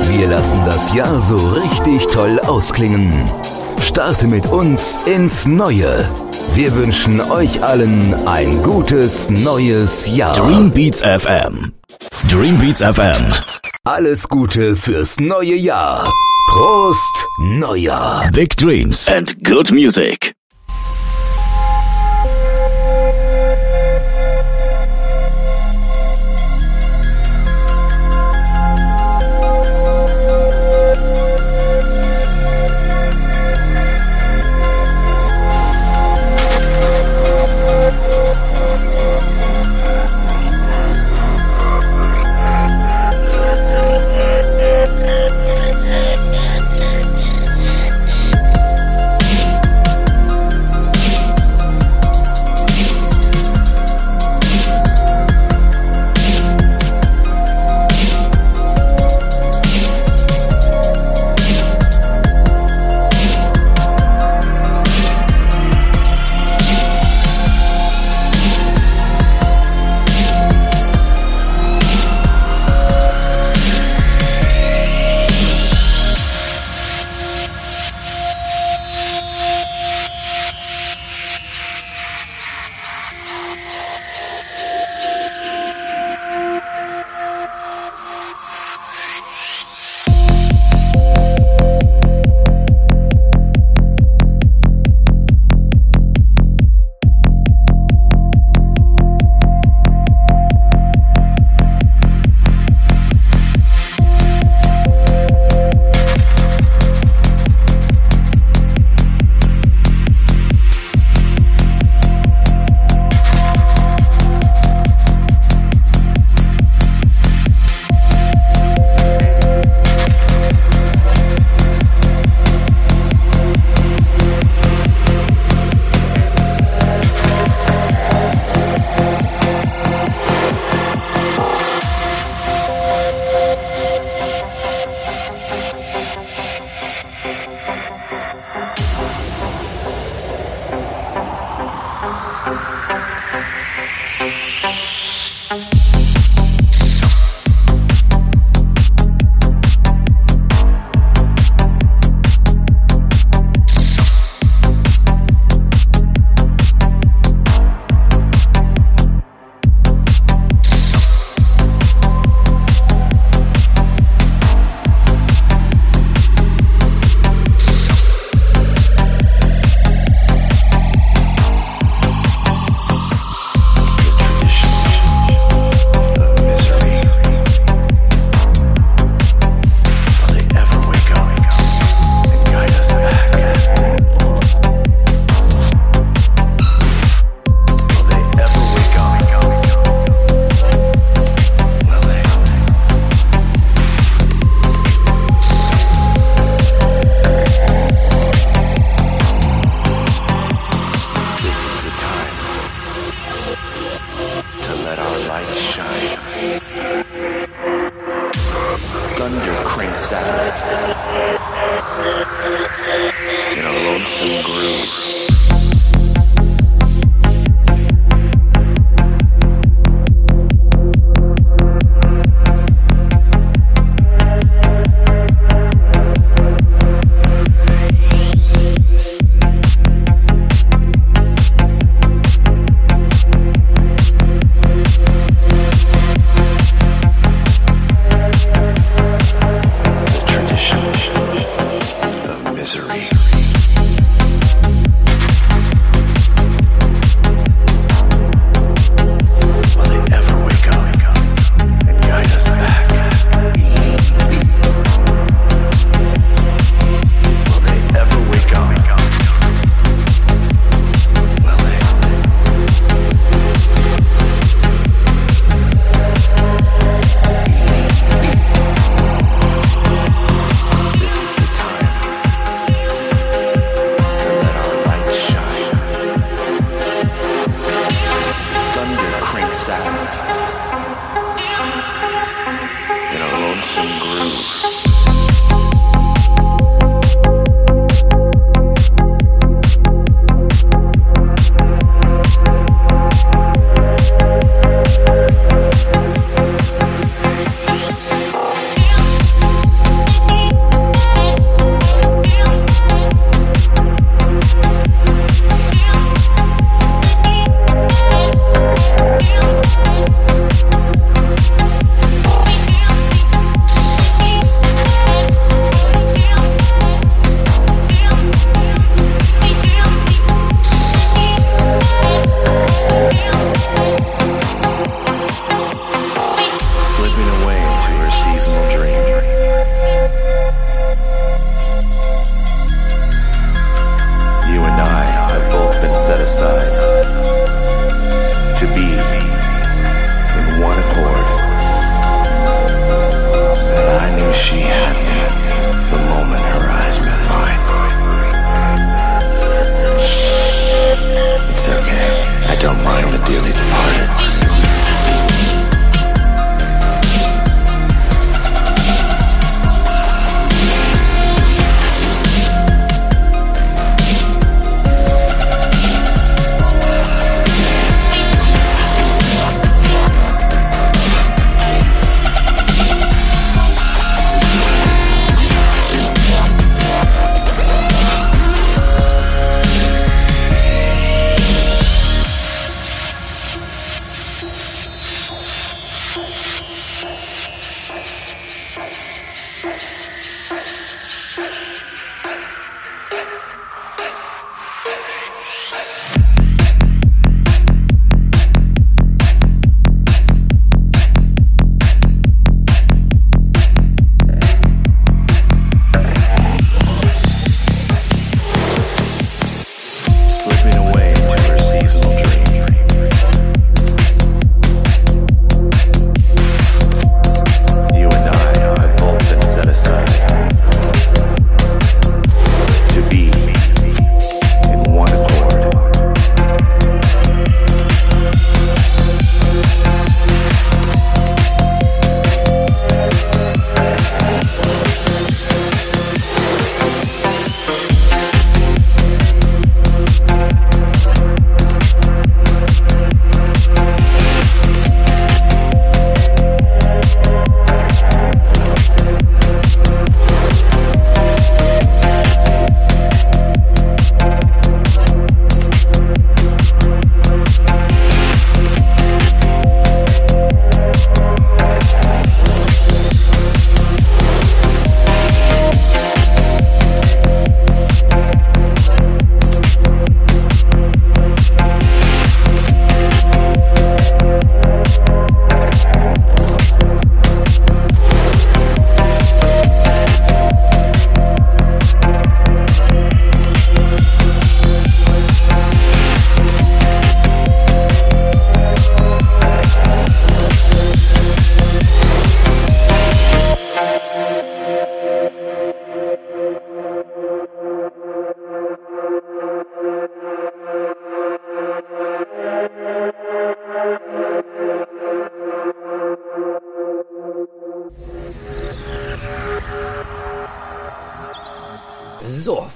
Wir lassen das Jahr so richtig toll ausklingen. Starte mit uns ins Neue. Wir wünschen euch allen ein gutes neues Jahr. Dream Beats FM. Dream Beats FM. Alles Gute fürs neue Jahr. Prost, Neujahr. Big Dreams and good music.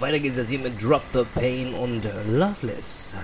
Weiter geht's jetzt hier mit Drop the Pain und Loveless.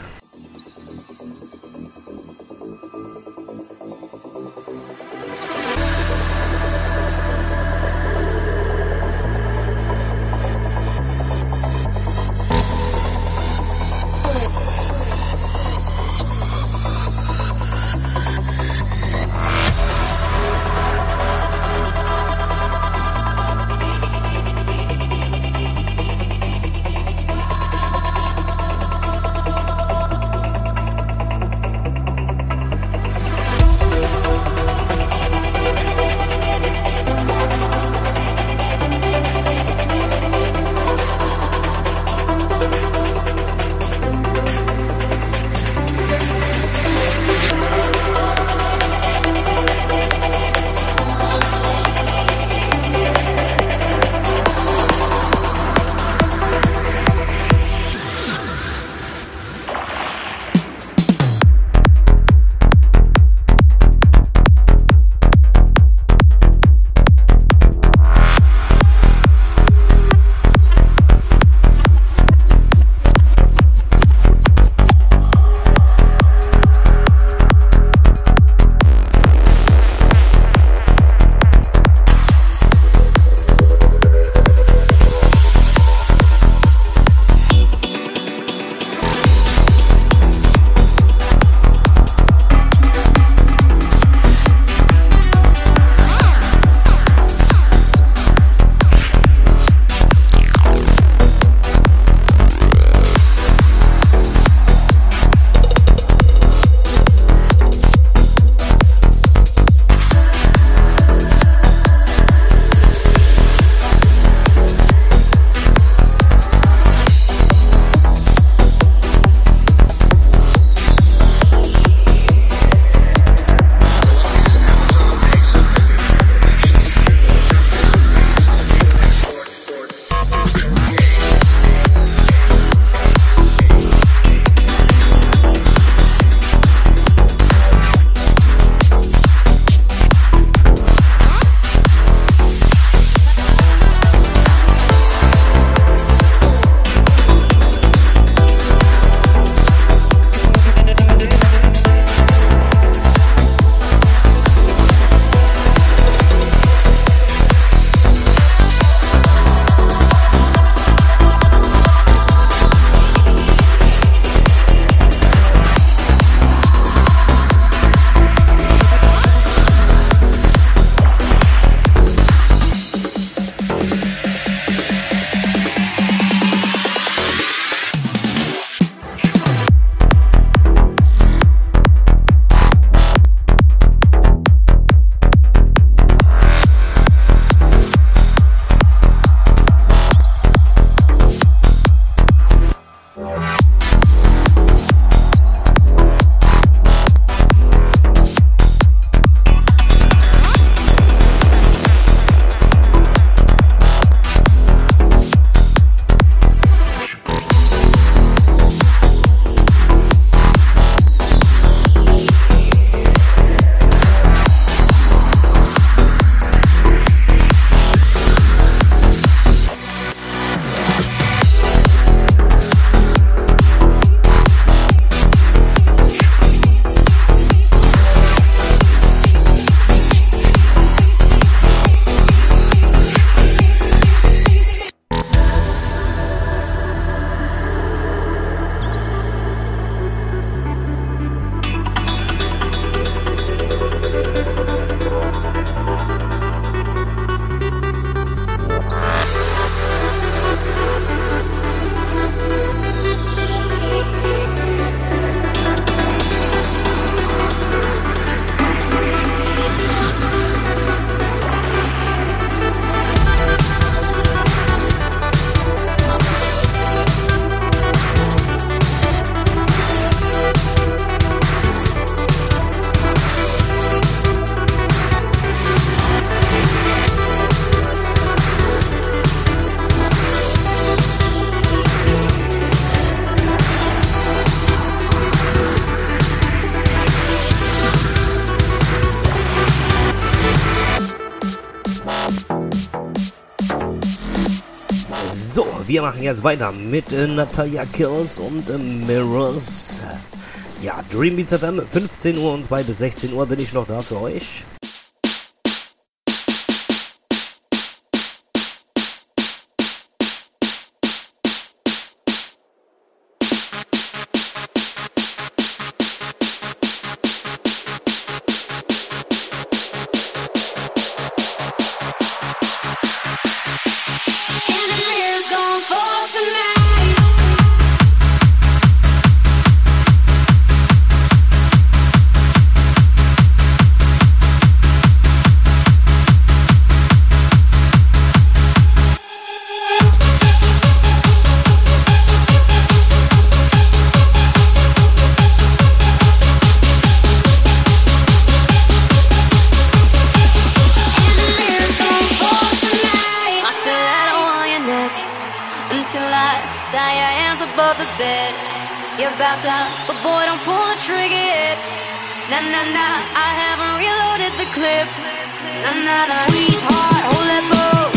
machen jetzt weiter mit äh, Natalia Kills und äh, Mirrors. Ja, Dream Beats FM, 15 Uhr und 2 bis 16 Uhr bin ich noch da für euch. acting like Tie your hands above the bed. You're about to, but boy don't pull the trigger yet. Nah, nah, nah, I haven't reloaded the clip. Nah, nah, nah, squeeze hard, hold that bow.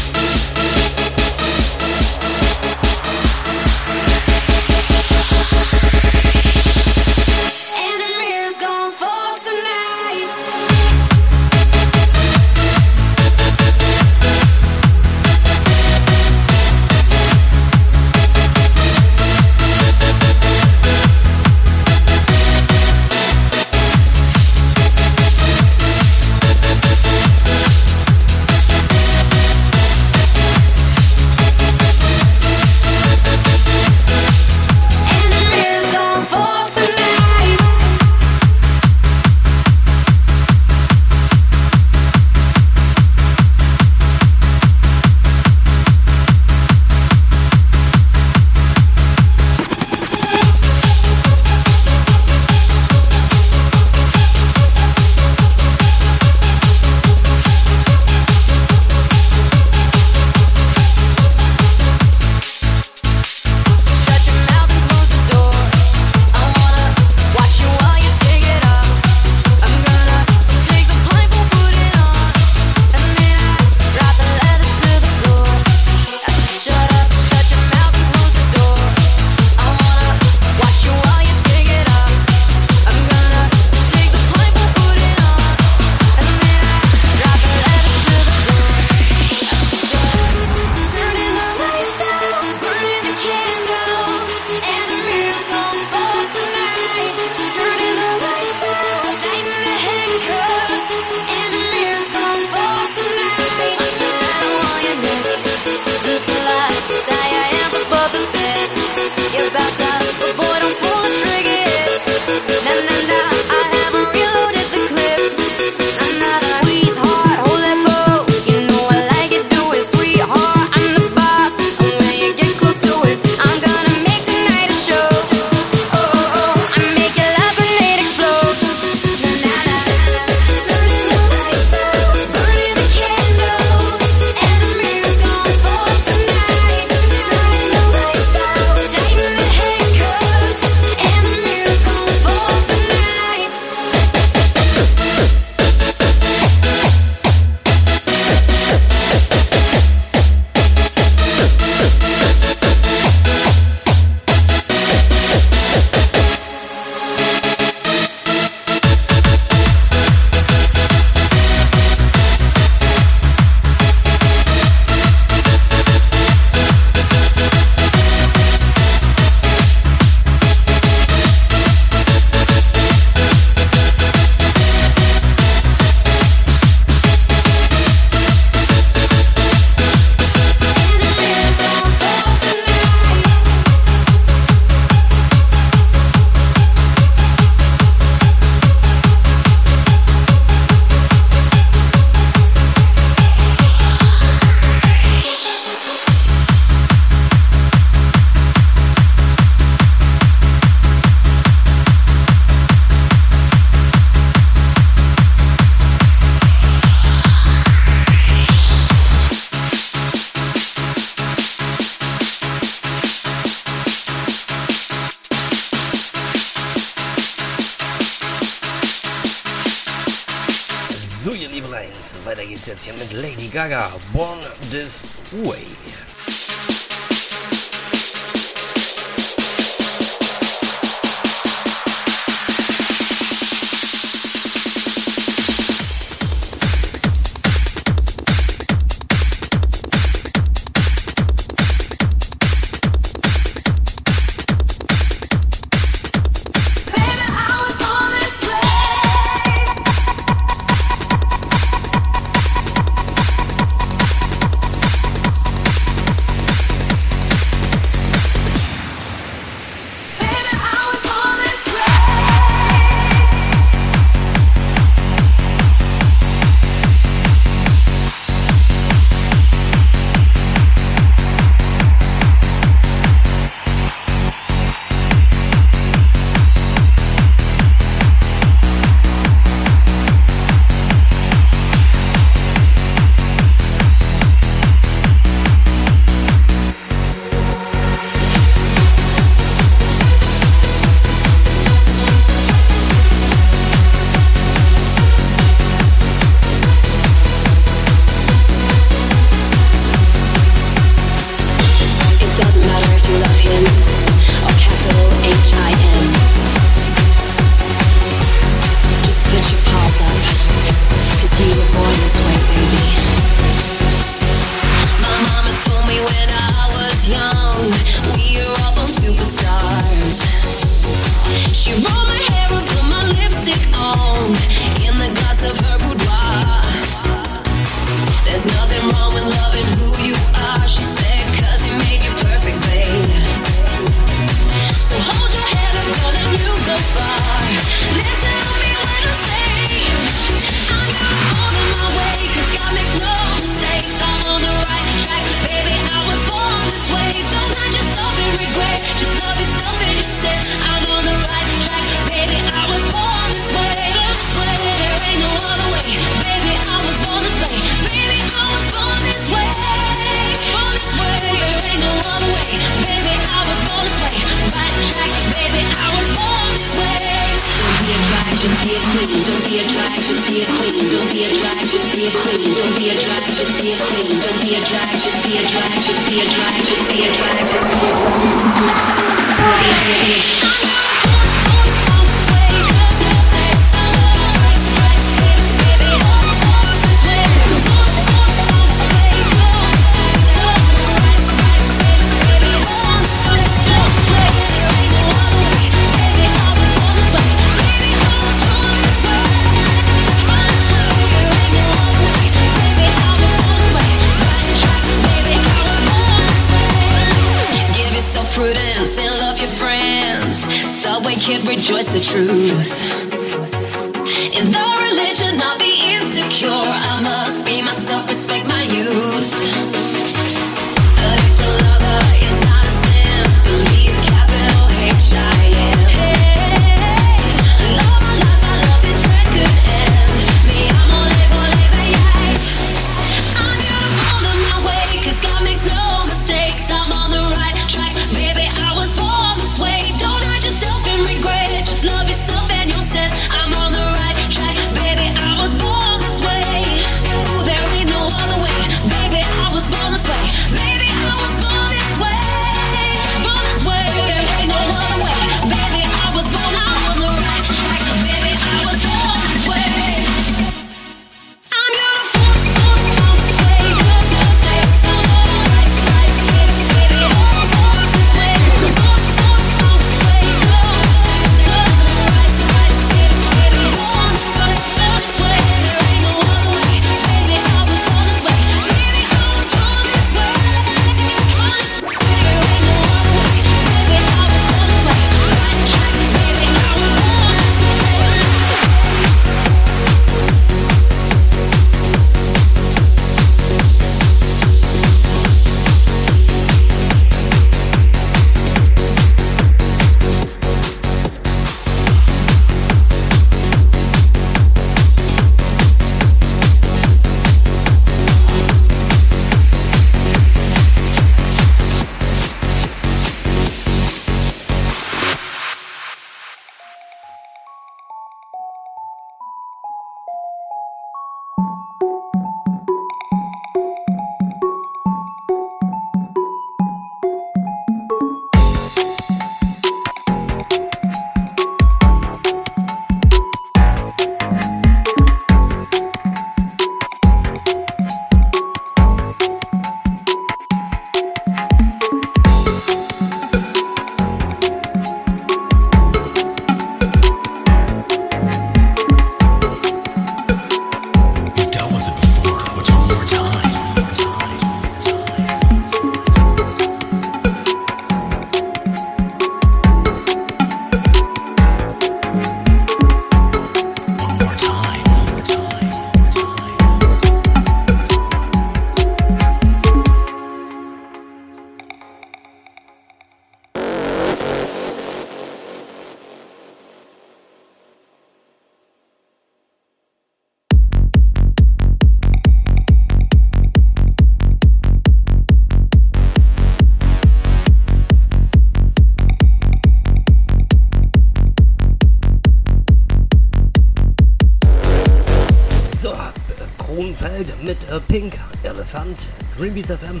mit äh, Pink, Elephant, Dreambeats FM.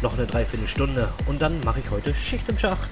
Noch eine Dreiviertelstunde und dann mache ich heute Schicht im Schacht.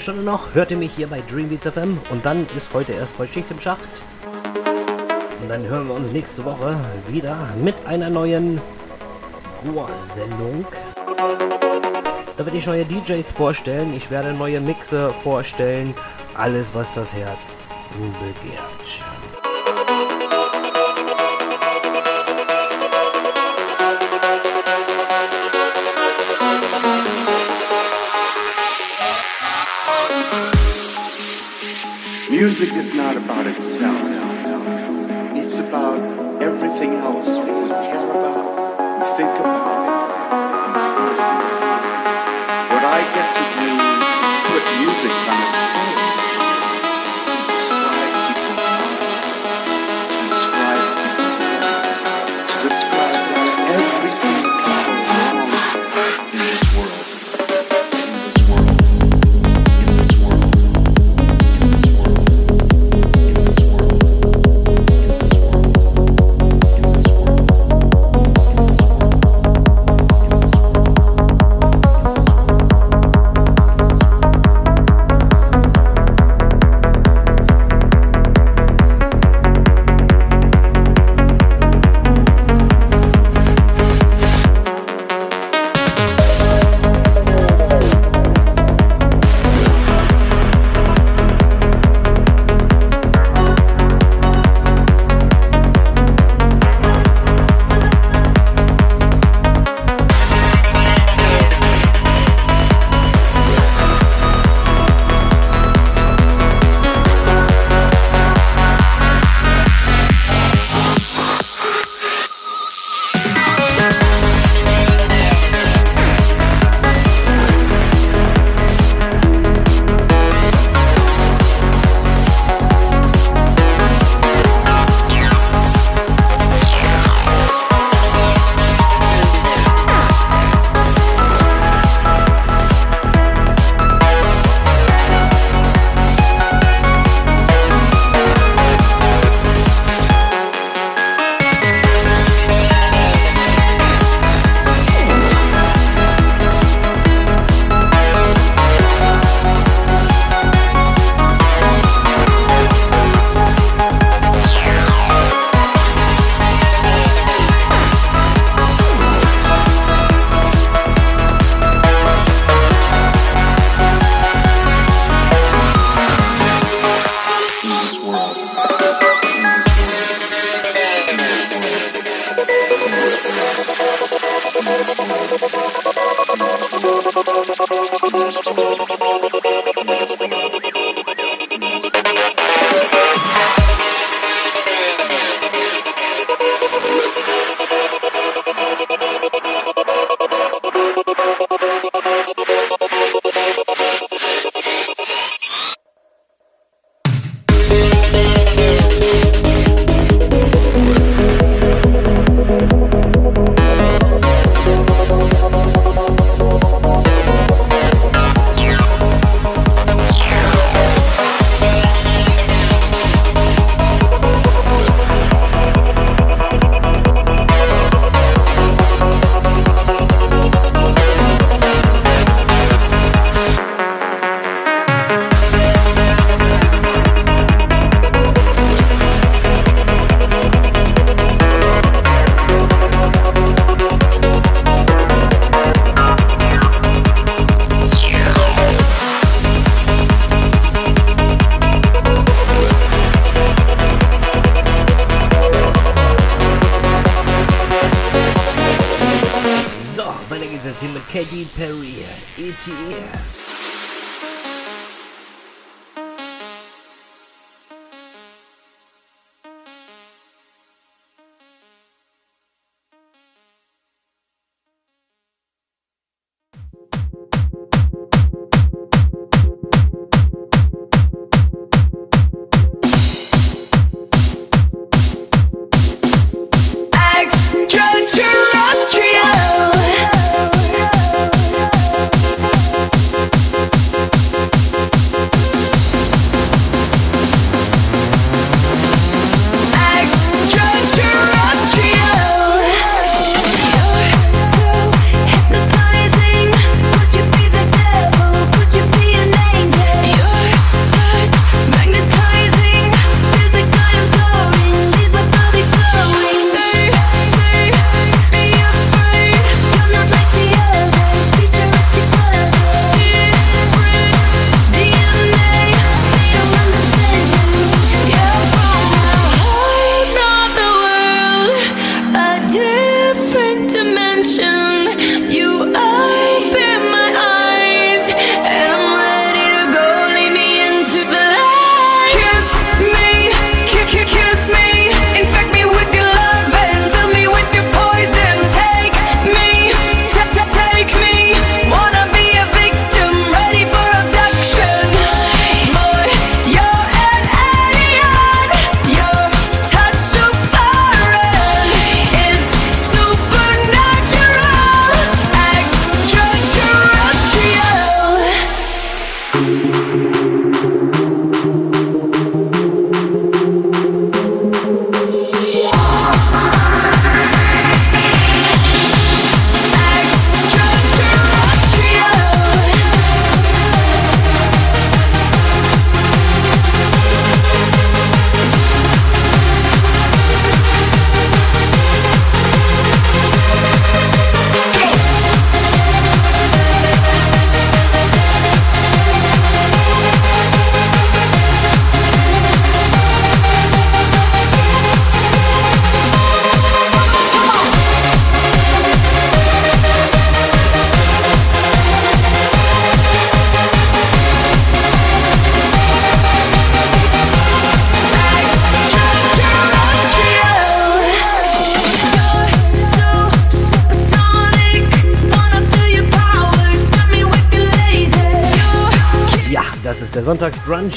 Stunde noch hört ihr mich hier bei Dreambeats FM und dann ist heute erst mal Schicht im Schacht. Und dann hören wir uns nächste Woche wieder mit einer neuen Goa-Sendung. Da werde ich neue DJs vorstellen, ich werde neue Mixe vorstellen, alles was das Herz begehrt. Music is not about itself.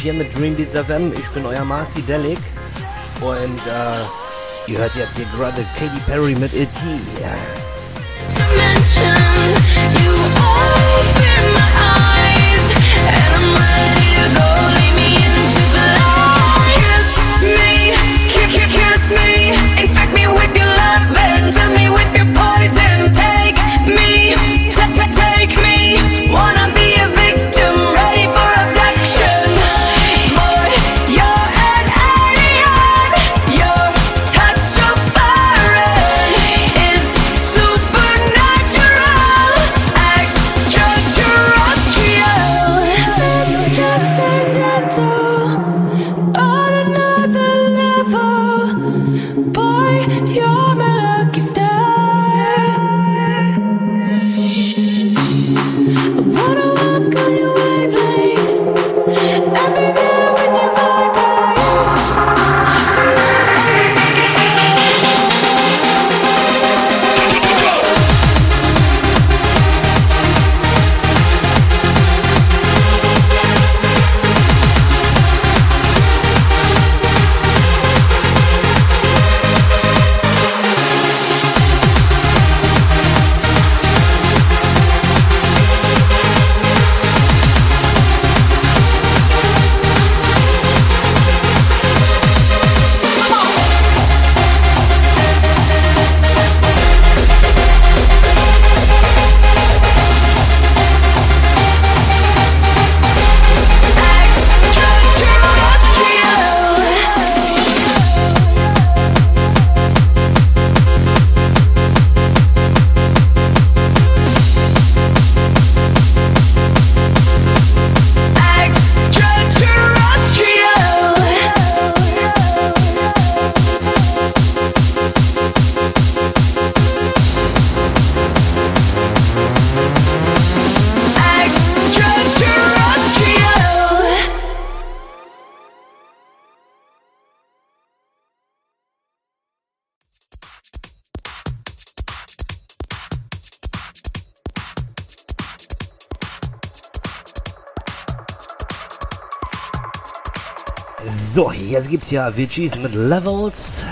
hier mit Dream Beats FM. Ich bin euer Marci Delic und äh, ihr hört jetzt hier gerade Katy Perry mit E.T. jetzt gibt's ja Aviciis mit Levels.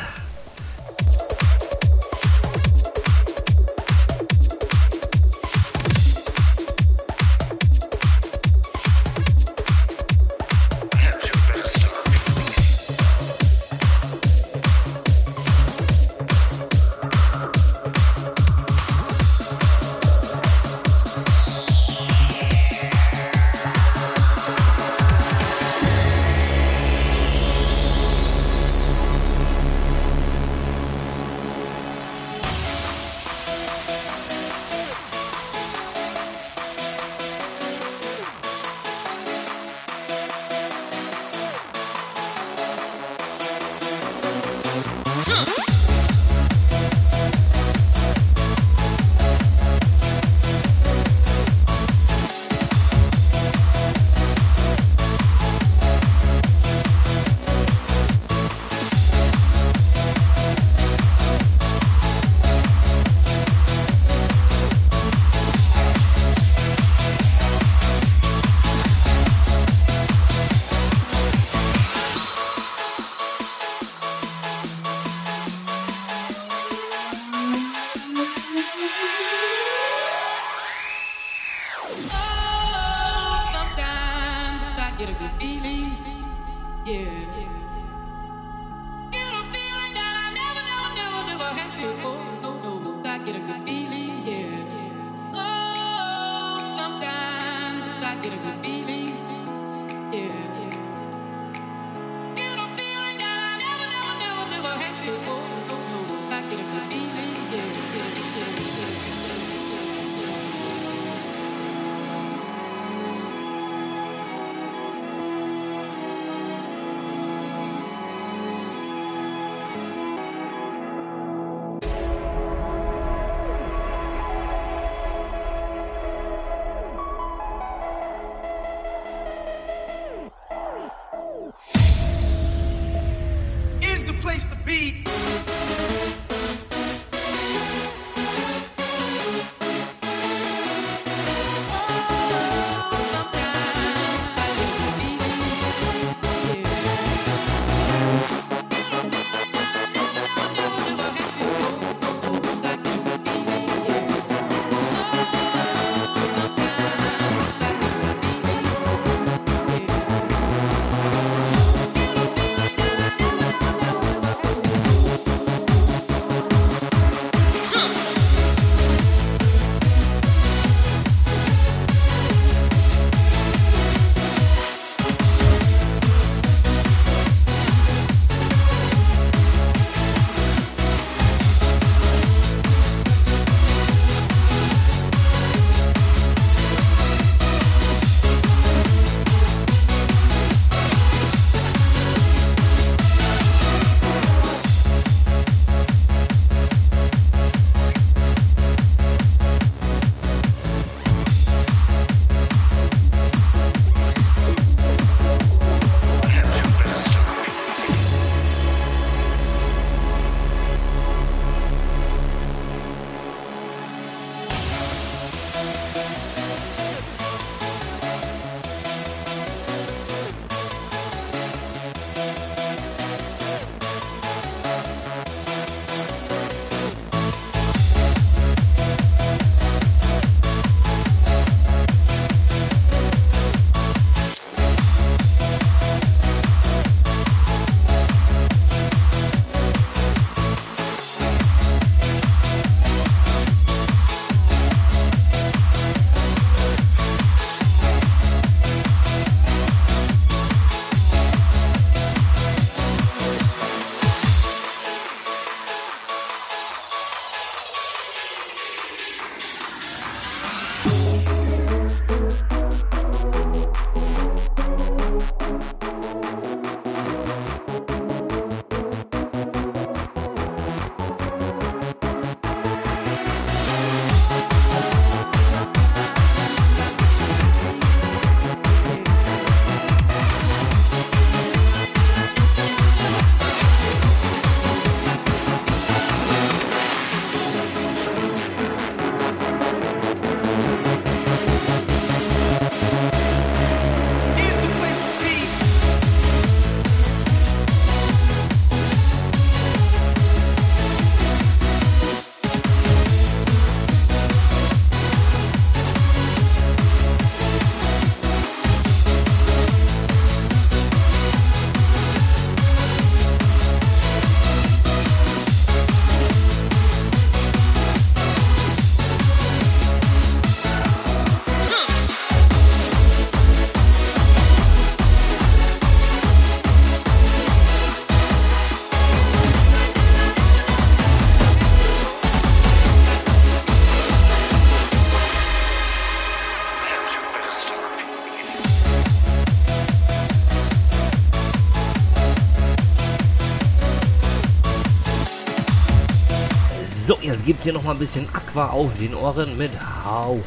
Jetzt gibt's hier noch mal ein bisschen Aqua auf den Ohren mit How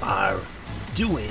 Are Doing.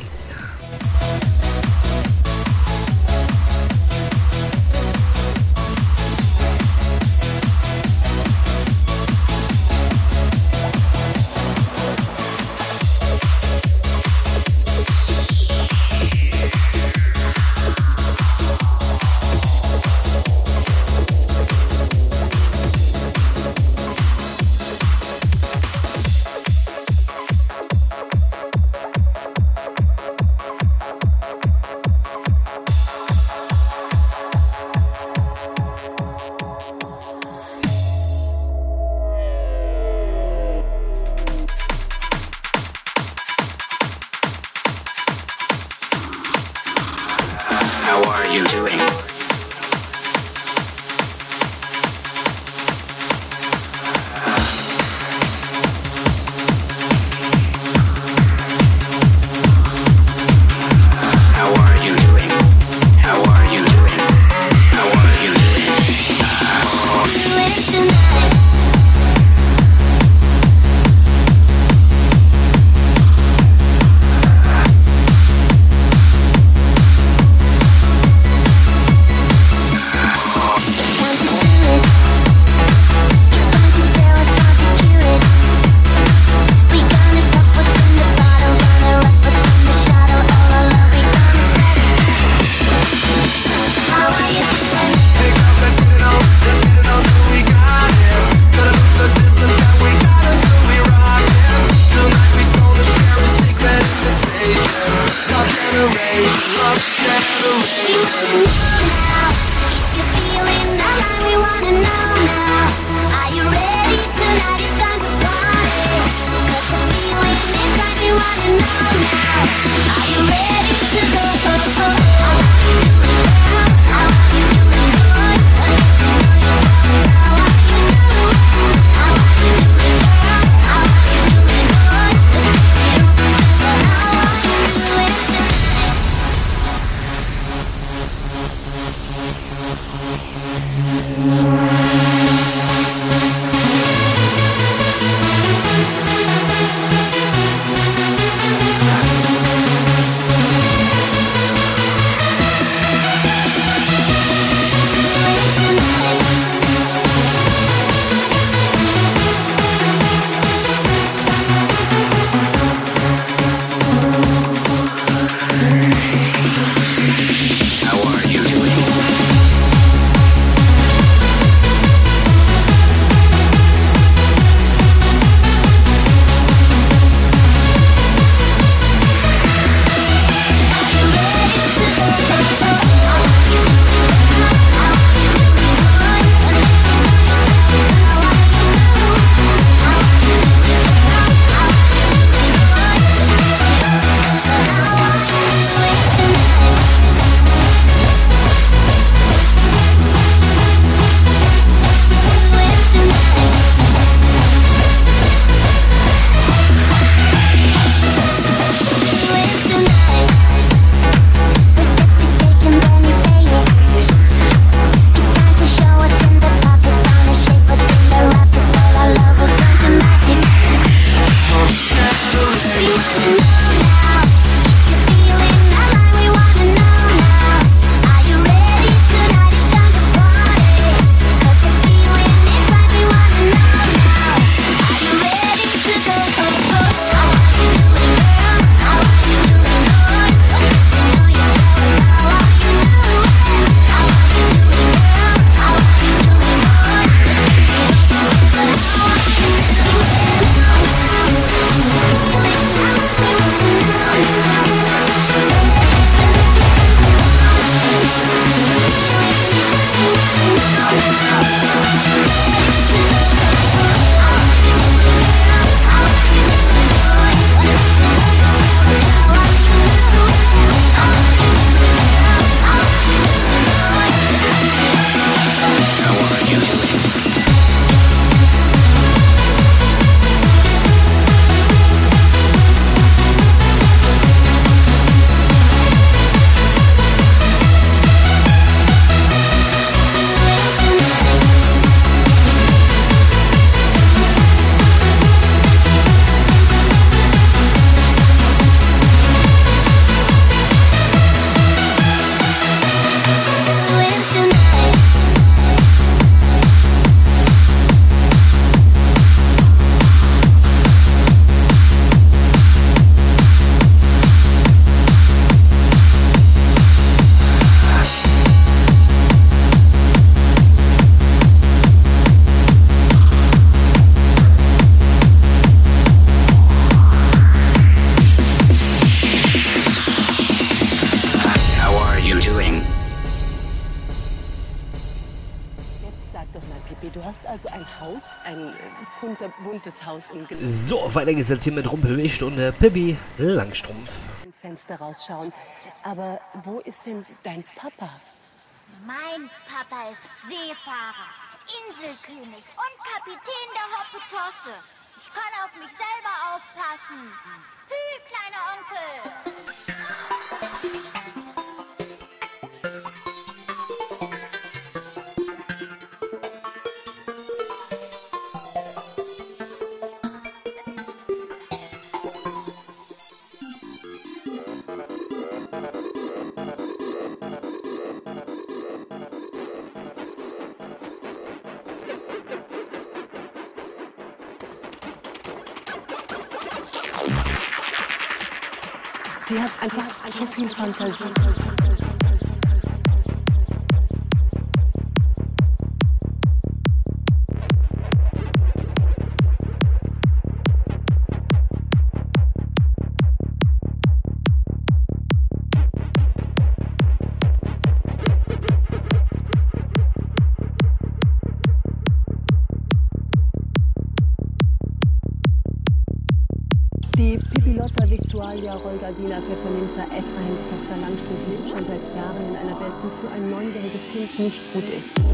Weiter geht's jetzt hier mit Rumpelwicht und äh, Pippi Langstrumpf. Fenster rausschauen. Aber wo ist denn dein Papa? Mein Papa ist Seefahrer, Inselkönig und Kapitän der Hoppetosse. Ich kann auf mich selber aufpassen. Hü, kleiner Onkel. Fantasie. Nicht gut ist.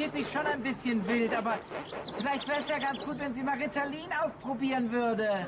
Pippi schon ein bisschen wild, aber vielleicht wäre es ja ganz gut, wenn sie mal Ritalin ausprobieren würde.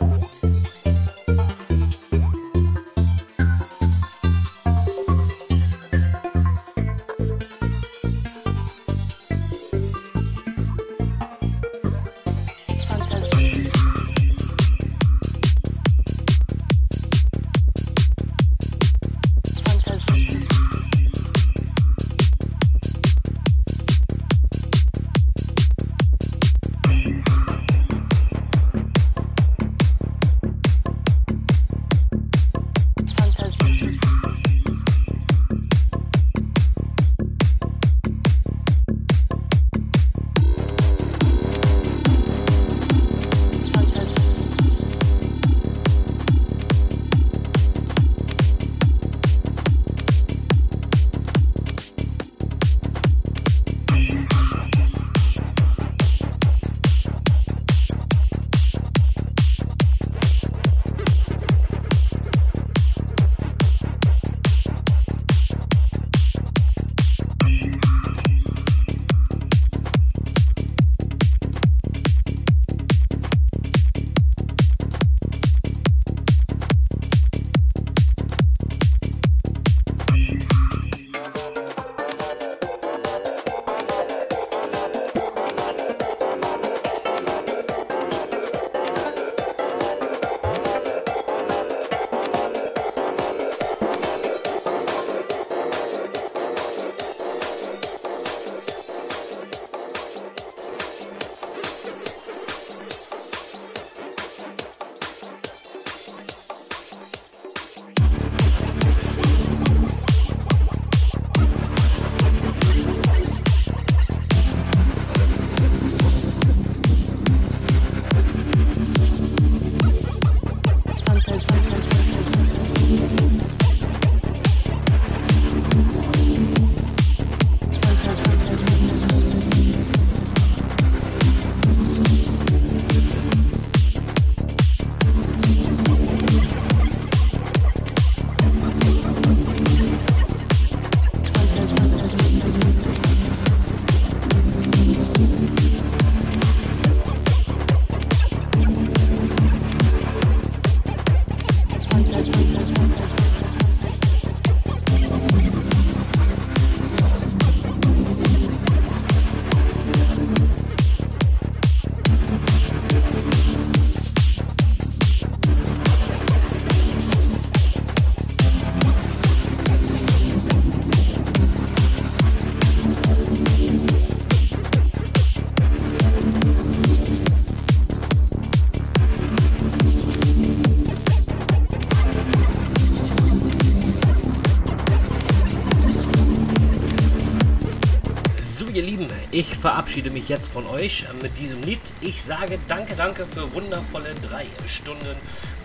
Ich verabschiede mich jetzt von euch äh, mit diesem Lied. Ich sage danke, danke für wundervolle drei Stunden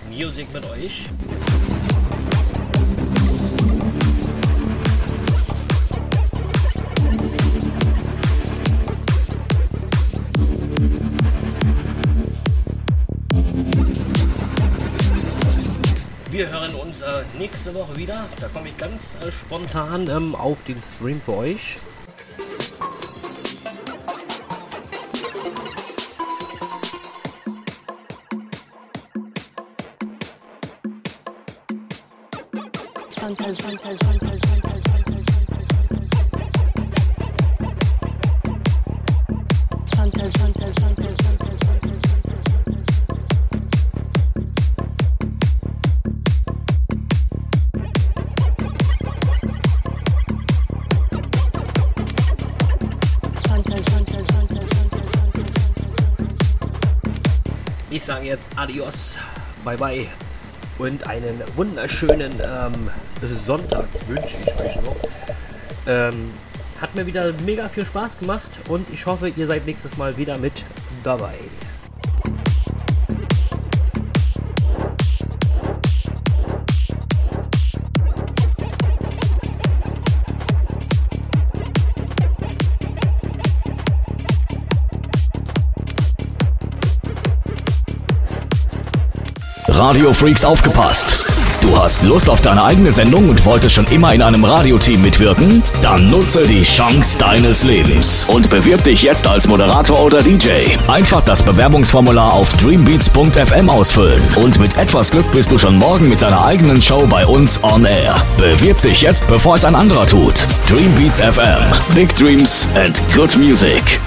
Musik mit euch. Wir hören uns äh, nächste Woche wieder. Da komme ich ganz äh, spontan ähm, auf den Stream für euch. Jetzt Adios, bye bye und einen wunderschönen ähm, Sonntag wünsche ich euch noch. Ähm, hat mir wieder mega viel Spaß gemacht und ich hoffe, ihr seid nächstes Mal wieder mit dabei. Radio Freaks aufgepasst. Du hast Lust auf deine eigene Sendung und wolltest schon immer in einem Radioteam mitwirken? Dann nutze die Chance deines Lebens und bewirb dich jetzt als Moderator oder DJ. Einfach das Bewerbungsformular auf dreambeats.fm ausfüllen und mit etwas Glück bist du schon morgen mit deiner eigenen Show bei uns on air. Bewirb dich jetzt, bevor es ein anderer tut. Dreambeats FM. Big Dreams and good music.